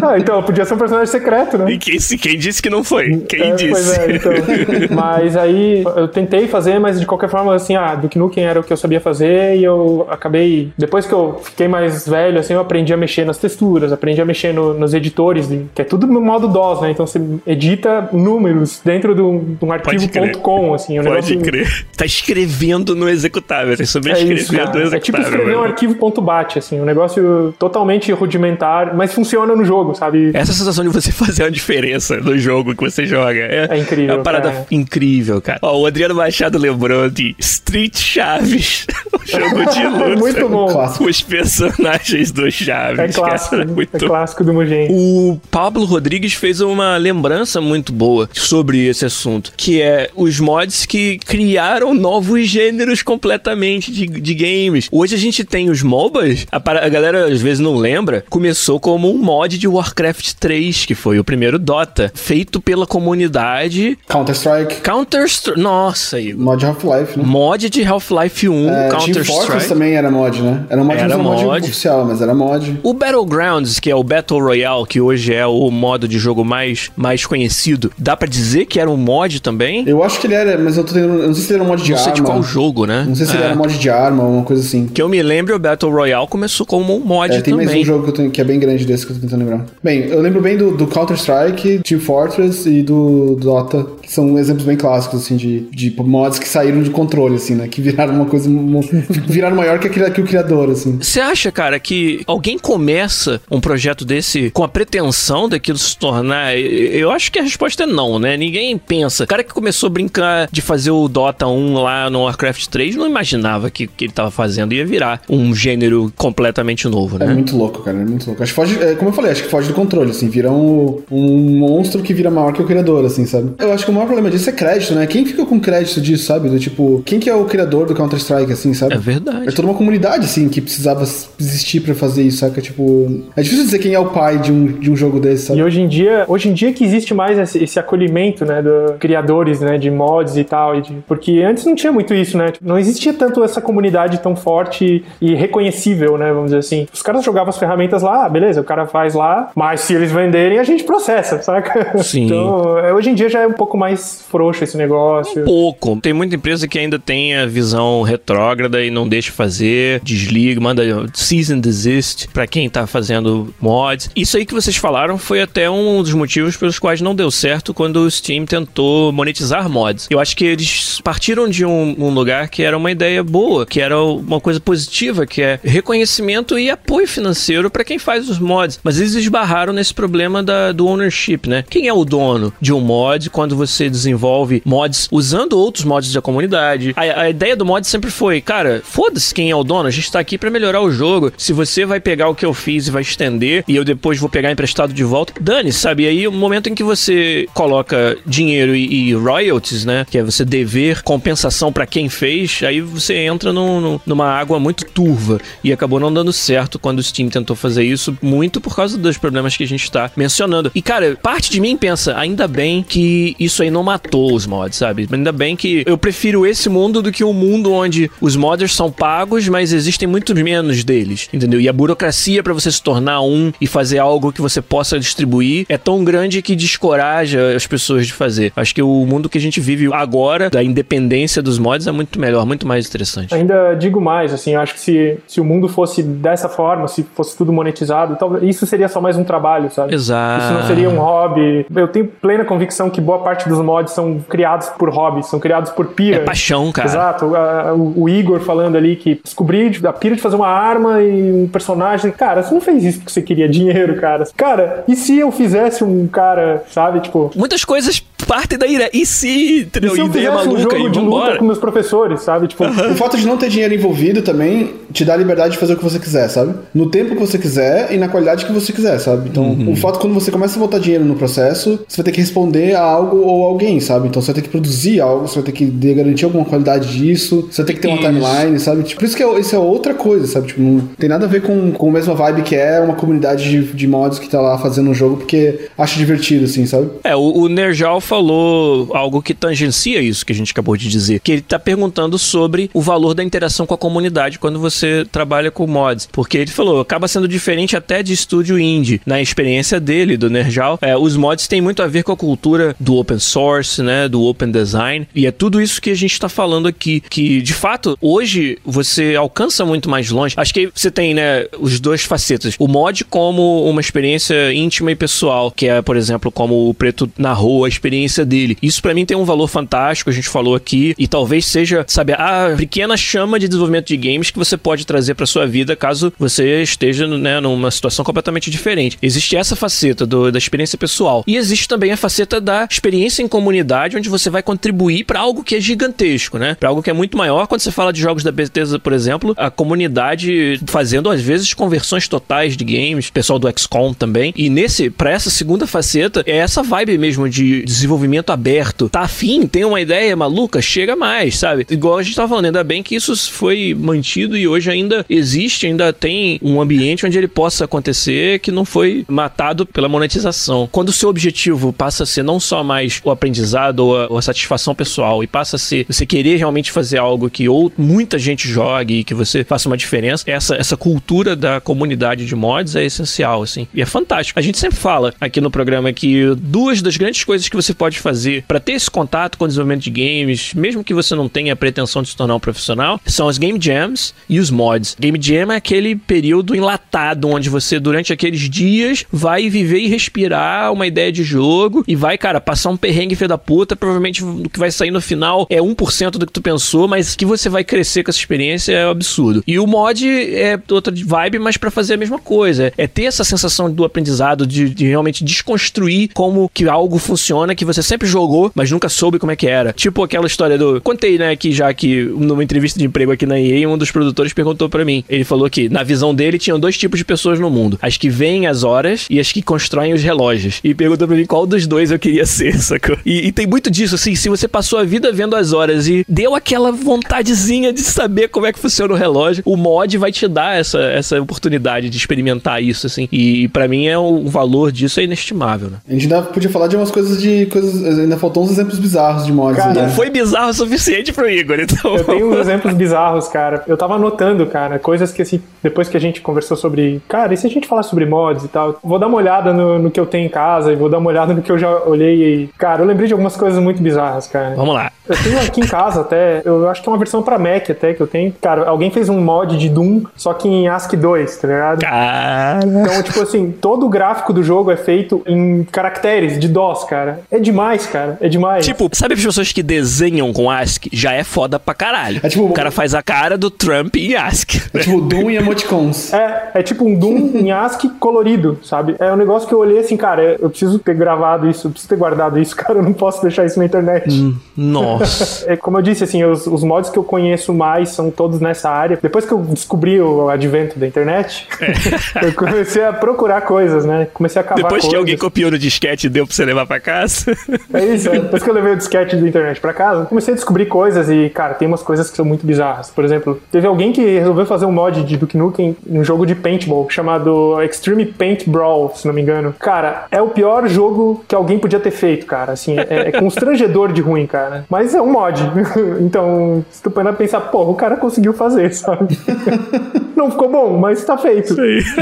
Ah, então, podia ser um personagem secreto, né? E quem, quem disse que não foi? Quem É, disse? Pois é, então. <laughs> Mas aí eu tentei fazer, mas de qualquer forma, assim, ah, Duke Nukem era o que eu sabia fazer e eu acabei. Depois que eu fiquei mais velho, assim, eu aprendi a mexer nas texturas, aprendi a mexer no- nos editores, de- que é tudo no modo DOS, né? Então você edita números dentro de um, de um arquivo.com, assim. Um Pode crer. Tá escrevendo no executável, tá É sobrescrevendo isso, no executável. É tipo escrever um arquivo.bat, assim, um negócio totalmente rudimentar, mas funciona no jogo, sabe? Essa sensação de você <laughs> fazer uma diferença no jogo que você joga é, É incrível, É uma parada cara. incrível, cara. Ó, o Adriano Machado lembrou de Street Chaves, <laughs> o jogo de <laughs> luta. Muito bom. Clássico. Os personagens do Chaves. É clássico, cara, muito é clássico do Mugen. O Pablo Rodrigues fez uma lembrança muito boa sobre esse assunto, que é os mods que criaram novos gêneros completamente de, de games. Hoje a gente tem os MOBAs, a, para- a galera às vezes não lembra, começou como um mod de Warcraft 3, que foi o primeiro Dota, feito pela comunidade Counter-Strike, Counter Strike. Nossa, Igor. mod Half-Life, né? Mod de Half-Life 1, É, Counter Team Fortress Strike. também era mod, né? Era mod, Era mod, mod. oficial, mas era mod. O Battlegrounds, que é o Battle Royale, que hoje é o modo de jogo mais, mais conhecido, dá pra dizer que era um mod também? Eu acho que ele era, mas eu tô tentando. Eu não sei se ele era um mod de não sei arma. de qual jogo, né? Não sei se ele É. era mod de arma ou uma coisa assim. Que eu me lembro, o Battle Royale começou como um mod É, tem também. mais um jogo que, tenho- que é bem grande desse que eu tô tentando lembrar. Bem, eu lembro bem do, do Counter-Strike, Team Fortress e do Dota, são exemplos bem clássicos, assim, de, de mods que saíram de controle, assim, né? Que viraram uma coisa. <laughs> viraram maior que, a- que o criador, assim. Você acha, cara, que alguém começa um projeto desse com a pretensão daquilo se tornar. Eu acho que a resposta é não, né? Ninguém pensa. O cara que começou a brincar de fazer o Dota 1 lá no Warcraft 3 não imaginava que o que ele tava fazendo ia virar um gênero completamente novo, É né? muito louco, cara, é muito louco. Acho que foge, é, como eu falei, acho que foge do controle, assim, vira um, um monstro que vira maior que o criador, assim, sabe? Eu acho que o maior problema disso é crédito, né? Quem fica com crédito disso, sabe? Do tipo, quem que é o criador do Counter-Strike, assim, sabe? É verdade. É toda uma comunidade, assim, que precisava existir pra fazer isso, saca? Tipo, é difícil dizer quem é o pai de um, de um jogo desse, sabe? E hoje em dia, hoje em dia que existe mais esse, esse acolhimento, né, dos criadores, né, de mods e tal, e de- porque antes não tinha muito isso, né? Tipo, Não existia tanto essa comunidade tão forte e reconhecível, né, vamos dizer assim. Os caras jogavam as ferramentas lá, ah, beleza, o cara faz lá, mas se eles venderem, a gente processa, saca? Sim. Então, é, hoje em dia já é um pouco mais frouxo esse negócio. Pouco. Tem muita empresa que ainda tem a visão retrógrada e não deixa fazer, desliga, manda cease and desist pra quem tá fazendo mods. Isso aí que vocês falaram foi até um dos motivos pelos quais não deu certo quando o Steam tentou monetizar mods. Eu acho que eles partiram de um, um lugar que era uma ideia boa, que era uma coisa positiva, que é reconhecimento e apoio financeiro pra quem faz os mods. Mas eles esbarraram nesse problema da, do ownership, né? Quem é o dono de um mod quando você desenvolve mods usando outros mods da comunidade? A, a ideia do mod sempre foi, cara, foda-se quem é o dono, a gente tá aqui pra melhorar o jogo. Se você vai pegar o que eu fiz e vai estender, e eu depois vou pegar emprestado de volta, dane, sabe? E aí, o momento em que você coloca dinheiro e, e royalties, né? Que é você dever compensação pra quem fez, aí você entra num- num- numa água muito turva. E acabou não dando certo quando o Steam tentou fazer isso, muito por causa dos problemas que a gente tá mencionando. E, cara, parte de mim pensa, ainda bem que isso não matou os mods, sabe? Ainda bem que eu prefiro esse mundo do que um mundo onde os modders são pagos, mas existem muito menos deles, entendeu? E a burocracia pra você se tornar um e fazer algo que você possa distribuir é tão grande que descoraja as pessoas de fazer. Acho que o mundo que a gente vive agora, da independência dos mods, é muito melhor, muito mais interessante. Ainda digo mais, assim, eu acho que se, se o mundo fosse dessa forma, se fosse tudo monetizado, talvez isso seria só mais um trabalho, sabe? Exato. Isso não seria um hobby. Eu tenho plena convicção que boa parte dos mods são criados por hobby, são criados por pira. É paixão, cara. Exato. O, o Igor falando ali que descobri a pira de fazer uma arma e um personagem. Cara, você não fez isso porque você queria dinheiro, cara. Cara, e se eu fizesse um cara, sabe, tipo. Muitas coisas partem da ira. E se, E entendeu? se eu Ideia fizesse um maluca jogo e de luta com meus professores, sabe? Tipo, O fato de não ter dinheiro envolvido também te dá a liberdade de fazer o que você quiser, sabe? No tempo que você quiser e na qualidade que você quiser, sabe? Então, Uhum. o fato quando você começa a botar dinheiro no processo, você vai ter que responder a algo ou alguém, sabe? Então, você vai ter que produzir algo, você vai ter que garantir alguma qualidade disso, você vai ter que ter uma Isso. timeline, sabe? Tipo, por isso que é, isso é outra coisa, sabe? Tipo, não tem nada a ver com, com a mesma vibe que é uma comunidade de, de mods que tá lá fazendo um jogo porque acha divertido, assim, sabe? É, o, o Nerjal falou algo que tangencia isso que a gente acabou de dizer. Que ele tá perguntando sobre o valor da interação com a comunidade quando você trabalha com mods. Porque ele falou, acaba sendo diferente até de estúdio indie. Na experiência dele, do Nerjal, é, os mods têm muito a ver com a cultura do open source, né? Do open design. E é tudo isso que a gente tá falando aqui. Que, de fato, hoje você alcança muito mais longe. Acho que você tem, né, os dois facetas. O mod como uma experiência íntima e pessoal, que é, por exemplo, como o Preto narrou a experiência dele. Isso pra mim tem um valor fantástico, a gente falou aqui, e talvez seja, sabe, a pequena chama de desenvolvimento de games que você pode trazer pra sua vida caso você esteja, né, numa situação completamente diferente. Existe essa faceta do- da experiência pessoal. E existe também a faceta da experiência em comunidade, onde você vai contribuir pra algo que é gigantesco, né? Pra algo que é muito maior. Quando você fala de jogos da Bethesda, por exemplo, a comunidade fazendo às vezes conversões totais de games, pessoal do XCOM também. E nesse, para essa segunda faceta, é essa vibe mesmo de desenvolvimento aberto, tá afim, tem uma ideia maluca, chega mais, sabe? Igual a gente tava falando, ainda bem que isso foi mantido e hoje ainda existe, ainda tem um ambiente onde ele possa acontecer que não foi matado pela monetização. Quando o seu objetivo passa a ser não só mais o aprendizado ou a, ou a satisfação pessoal e passa a ser você querer realmente fazer algo que ou muita gente jogue e que você faça uma diferença, essa, essa cultura da comunidade de mods é essencial, assim. E é fantástico. A gente sempre fala aqui no programa que duas das grandes coisas que você pode fazer para ter esse contato com o desenvolvimento de games, mesmo que você não tenha a pretensão de se tornar um profissional, são as game jams e os mods. Game jam é aquele período enlatado onde você durante aqueles dias vai viver e respirar uma ideia de jogo e vai, cara, passar um perrengue filho da puta, provavelmente o que vai sair no final é 1% do que tu pensou, mas que você vai crescer com essa experiência é um absurdo. E o mod é outra vibe, mas para fazer a mesma coisa. É ter essa sensação do aprendizado, de, de realmente desconstruir como que algo funciona que você sempre jogou, mas nunca soube como é que era. Tipo aquela história do. Contei, né, que já que numa entrevista de emprego aqui na EA, um dos produtores perguntou para mim. Ele falou que, na visão dele, tinham dois tipos de pessoas no mundo: as que veem as horas e as que constroem os relógios. E perguntou pra mim qual dos dois eu queria ser, <laughs> sacou? E, e tem muito disso, assim, se você passou a vida vendo as horas e deu aquela vontadezinha de saber como é que funciona o relógio, o mod vai te dar essa, essa oportunidade de experimentar isso, assim. E, para mim é o valor disso é inestimável, né? A gente ainda podia falar de umas coisas de coisas. Ainda faltou uns exemplos bizarros de mods. Cara, né? Não foi bizarro o suficiente pro Igor, então. Eu tenho uns <laughs> exemplos bizarros, cara. Eu tava anotando, cara, coisas que assim, depois que a gente conversou sobre, cara, e se a gente falar sobre mods e tal, vou dar uma olhada no, no que eu tenho em casa e vou dar uma olhada no que eu já olhei e, cara, eu lembrei de algumas coisas muito bizarras, cara. Vamos lá. Eu tenho aqui em casa até, eu acho que é uma versão pra Mac até que eu tenho. Cara, alguém fez um mod de Doom, só que em ASCII 2, tá ligado? Cara. Então, tipo assim, todo o gráfico do jogo é feito em caracteres de DOS, cara. É demais, cara. É demais. Tipo, sabe as pessoas que desenham com ASCII? Já é foda pra caralho. É tipo- o cara faz a cara do Trump em ASCII. É tipo Doom e emoticons. É, é tipo um Doom em ASCII colorido, sabe? É um negócio que eu olhei assim, cara, eu preciso ter gravado isso, eu preciso ter guardado isso, <laughs> cara, eu não posso deixar isso na internet. Nossa. <laughs> É, como eu disse, assim, os, os mods que eu conheço mais são todos nessa área. Depois que eu descobri o advento da internet, <laughs> eu comecei a procurar coisas, né? Comecei a cavar Depois que coisas. alguém copiou no disquete e deu pra você levar pra casa. É isso, é. depois que eu levei o disquete da internet pra casa, comecei a descobrir coisas e, cara, tem umas coisas que são muito bizarras. Por exemplo, teve alguém que resolveu fazer um mod de Duke Nukem em um jogo de paintball chamado Extreme Paint Brawl, se não me engano. Cara, é o pior jogo que alguém podia ter feito, cara. Assim, é, é constrangedor de ruim, cara. Mas é um mod. <laughs> então, se tu pra pensar, pô, o cara conseguiu fazer, sabe? <laughs> Não ficou bom, mas tá feito.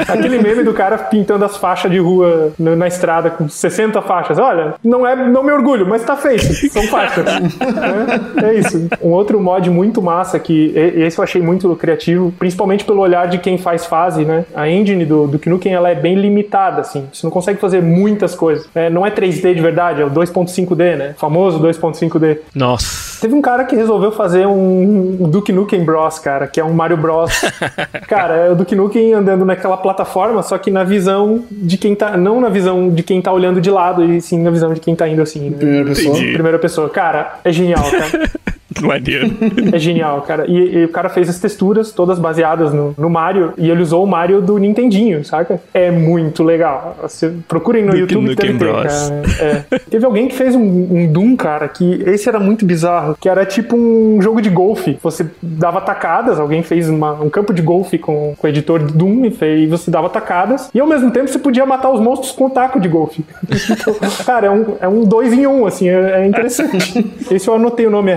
Aquele meme do cara pintando as faixas de rua na, na estrada com 60 faixas. Olha, não é, não me orgulho, mas tá feito. <laughs> São faixas. é, é isso. Um outro mod muito massa que esse eu achei muito criativo, principalmente pelo olhar de quem faz fase, né? A engine do, do Knuckles, ela é bem limitada, assim. Você não consegue fazer muitas coisas. É, não é 3D de verdade, é o 2.5D, né? O famoso 2.5D. Nossa. Teve um cara que resolveu fazer um, um Duke Nukem Bros, cara, que é um Mario Bros. <laughs> cara, é o Duke Nukem andando naquela plataforma, só que na visão de quem tá. Não na visão de quem tá olhando de lado, e sim na visão de quem tá indo assim. Né? Primeira pessoa. Entendi. Primeira pessoa. Cara, é genial, cara. <laughs> <laughs> Maneiro. <laughs> É genial, cara. E, e o cara fez as texturas todas baseadas no, no Mario e ele usou o Mario do Nintendinho, saca? É muito legal. Você, procurem no Duke YouTube Nukem deve Bros. É. <laughs> Teve alguém que fez um, um Doom, cara, que esse era muito bizarro, que era tipo um jogo de golfe. Você dava tacadas, alguém fez uma- um campo de golfe com, com o editor Doom e, fez, você dava tacadas, e ao mesmo tempo você podia matar os monstros com o taco de golfe. Então, cara, é um, é um dois em um, assim, é, é interessante. Esse eu anotei o nome, é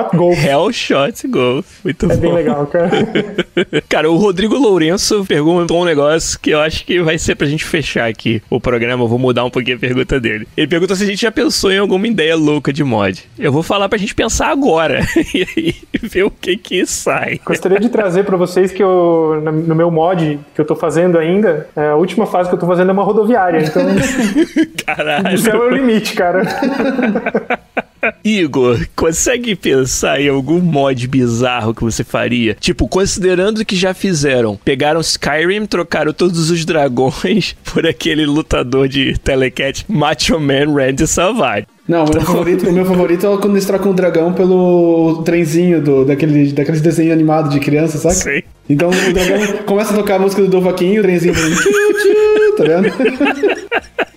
Hellshot Golf. Hellshot Golf. Muito É bom. bem legal, cara. <laughs> Cara, o Rodrigo Lourenço perguntou um negócio que eu acho que vai ser pra gente fechar aqui o programa. Eu vou mudar um pouquinho a pergunta dele. Ele perguntou se a gente já pensou em alguma ideia louca de mod. Eu vou falar pra gente pensar agora <laughs> e aí ver o que que sai. Gostaria de trazer pra vocês que eu, no meu mod que eu tô fazendo ainda, é, a última fase que eu tô fazendo é uma rodoviária, então <laughs> Caralho. o céu é o limite, cara. Igor, consegue pensar em algum mod bizarro que você faria? Tipo, considerando que já fizeram, pegaram Skyrim, trocaram todos os dragões <laughs> por aquele lutador de telecat Macho Man Randy Savage. Não, o meu favorito, o meu favorito é quando eles trocam o dragão pelo trenzinho do, daquele, daqueles desenhos animados de criança, saca? Sei. Então o dragão começa a tocar a música do Dovaquinho, o trenzinho tchu, tchu, tá vendo? <laughs>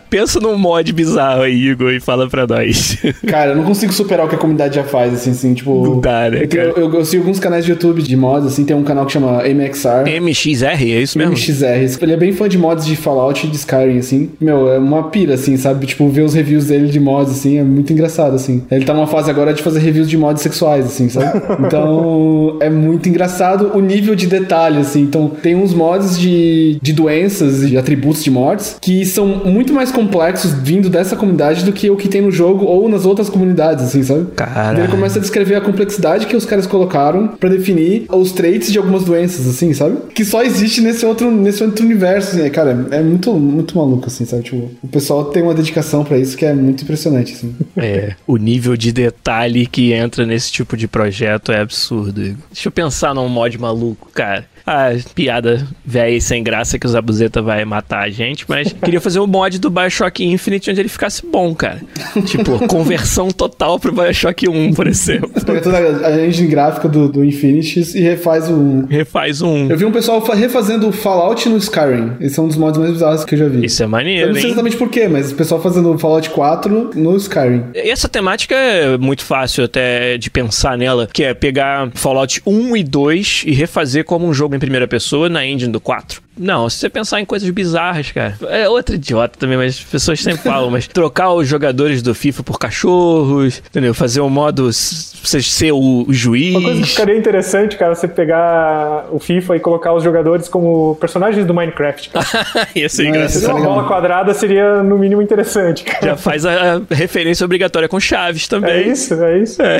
<laughs> Pensa num mod bizarro aí, Igor, e fala pra nós. <laughs> Cara, eu não consigo superar o que a comunidade já faz, assim, assim, tipo... Não dá, né, eu, tenho- cara? eu, eu sigo alguns canais de YouTube de mods, assim, tem um canal que chama MXR. MXR, é isso mesmo? MXR. Ele é bem fã de mods de Fallout e de Skyrim, assim. Meu, é uma pira, assim, sabe? Tipo, ver os reviews dele de mods, assim, é muito engraçado, assim. Ele tá numa fase agora de fazer reviews de mods sexuais, assim, sabe? <laughs> Então, é muito engraçado o nível de detalhe, assim. Então, tem uns mods de, de doenças e de atributos de mods que são muito mais complexos vindo dessa comunidade do que o que tem no jogo ou nas outras comunidades, assim, sabe? Caralho. Ele começa a descrever a complexidade que os caras colocaram pra definir os traits de algumas doenças, assim, sabe? Que só existe nesse outro, nesse outro universo, assim. Cara, é muito, muito maluco, assim, sabe? Tipo, o pessoal tem uma dedicação pra isso que é muito impressionante, assim. É, o nível de detalhe que entra nesse tipo de projeto é absurdo. Igor. Deixa eu pensar num mod maluco, cara. Ah, piada velha e sem graça que o Zabuzeta vai matar a gente, mas <laughs> queria fazer um mod do Bioshock Infinite onde ele ficasse bom, cara. Tipo, <laughs> conversão total pro Bioshock 1, por exemplo. Pega toda a engine gráfica do, do Infinity e refaz o. Refaz um. Eu vi um pessoal fa- refazendo o Fallout no Skyrim. Esse é um dos mods mais bizarros que eu já vi. Isso é eu maneiro, não sei hein? exatamente porquê, mas o pessoal fazendo o Fallout 4 no Skyrim. Essa temática é muito fácil até de pensar nela, que é pegar Fallout 1 e 2 e refazer como um jogo em primeira pessoa na engine do 4. Não, se você pensar em coisas bizarras, cara. É outro idiota também, mas as pessoas sempre falam, mas trocar os jogadores do FIFA por cachorros, entendeu? Fazer o modo você ser o, o juiz. Uma coisa que ficaria interessante, cara, você pegar o FIFA e colocar os jogadores como personagens do Minecraft. <laughs> Ia ser Não, engraçado. É uma bola quadrada seria, no mínimo, interessante, cara. Já faz a, a referência obrigatória com Chaves também. É isso, é isso. <laughs>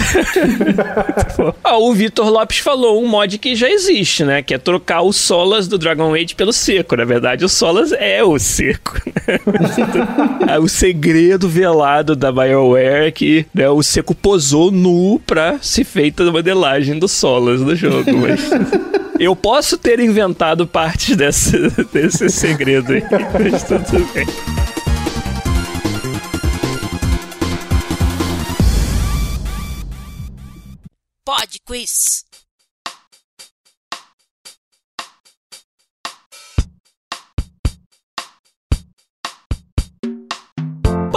Ah, o Vitor Lopes falou um mod que já existe, né? Que é trocar o Solas do Dragon Age pelo Seco. Na verdade, o Solas é o Seco. né? <laughs> É o segredo velado da BioWare é que né, o Seco posou nu pra se feita a modelagem do Solas no jogo. Mas eu posso ter inventado partes desse, <laughs> desse segredo aí. Mas tudo bem. Pod Quiz.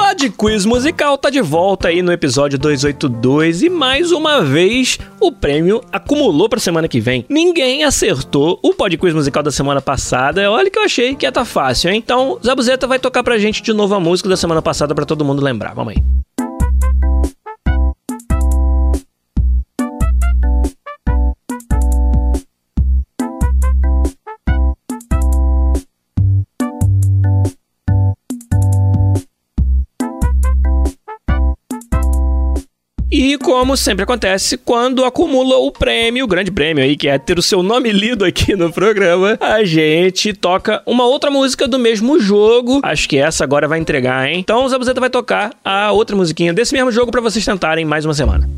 Pod Quiz Musical tá de volta aí no episódio 282 e mais uma vez o prêmio acumulou pra semana que vem. Ninguém acertou o Pod Quiz Musical da semana passada. Olha que eu achei que ia tá fácil, hein? Então, Zabuzeta vai tocar pra gente de novo a música da semana passada pra todo mundo lembrar. Vamos aí. E como sempre acontece, quando acumula o prêmio, o grande prêmio aí, que é ter o seu nome lido aqui no programa, a gente toca uma outra música do mesmo jogo. Acho que essa agora vai entregar, hein? Então o Zabuzeta vai tocar a outra musiquinha desse mesmo jogo pra vocês tentarem mais uma semana.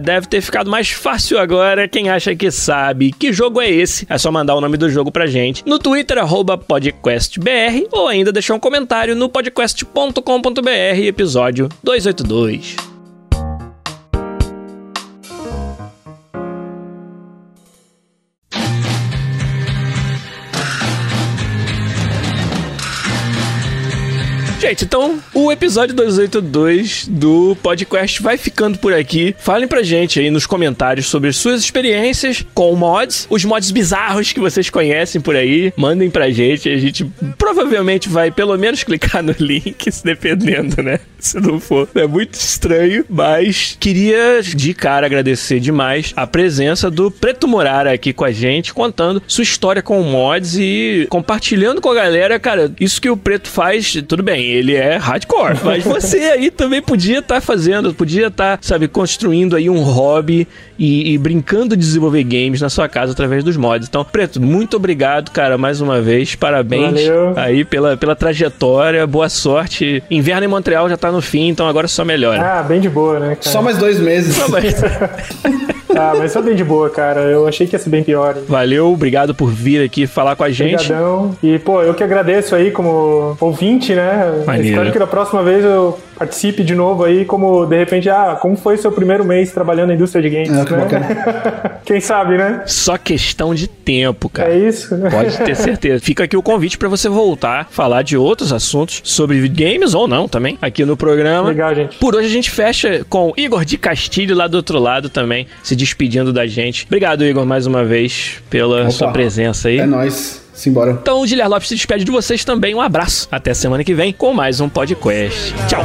Deve ter ficado mais fácil agora. Quem acha que sabe que jogo é esse, é só mandar o nome do jogo pra gente no Twitter, podcastbr, ou ainda deixar um comentário no podcast.com.br, episódio 282. Gente, então o episódio 282 do podcast vai ficando por aqui. Falem pra gente aí nos comentários sobre suas experiências com mods, os mods bizarros que vocês conhecem por aí. Mandem pra gente, a gente provavelmente vai pelo menos <laughs> clicar no link, se dependendo, né? Se não for. É muito estranho, mas queria de cara agradecer demais a presença do Preto Murara aqui com a gente, contando sua história com mods e compartilhando com a galera, cara, isso que o Preto faz, tudo bem, ele é hardcore, <laughs> mas você aí também podia estar fazendo, podia estar, sabe, construindo aí um hobby e, e brincando de desenvolver games na sua casa através dos mods. Então, Preto, muito obrigado, cara, mais uma vez, parabéns Valeu. aí pela, pela trajetória, boa sorte. Inverno em Montreal já tá no fim, então agora só melhora. Ah, bem de boa, né, cara? Só mais dois meses. Só mais- <laughs> Ah, mas foi bem de boa, cara. Eu achei que ia ser bem pior. hein? Valeu, obrigado por vir aqui falar com a gente. Obrigadão. E, pô, eu que agradeço aí como ouvinte, né? Maneiro. Espero que da próxima vez eu participe de novo aí, como, de repente, ah, como foi seu primeiro mês trabalhando na indústria de games, Ah, que né? <laughs> Quem sabe, né? Só questão de tempo, cara. É isso. Pode ter <laughs> certeza. Fica aqui o convite pra você voltar, falar de outros assuntos sobre games ou não também, aqui no programa. Legal, gente. Por hoje a gente fecha com Igor de Castilho lá do outro lado também, se despedindo da gente. Obrigado, Igor, mais uma vez pela Opa. sua presença aí. É nóis. Simbora. Então o Guilherme Lopes se despede de vocês também. Um abraço. Até semana que vem com mais um podcast. Tchau.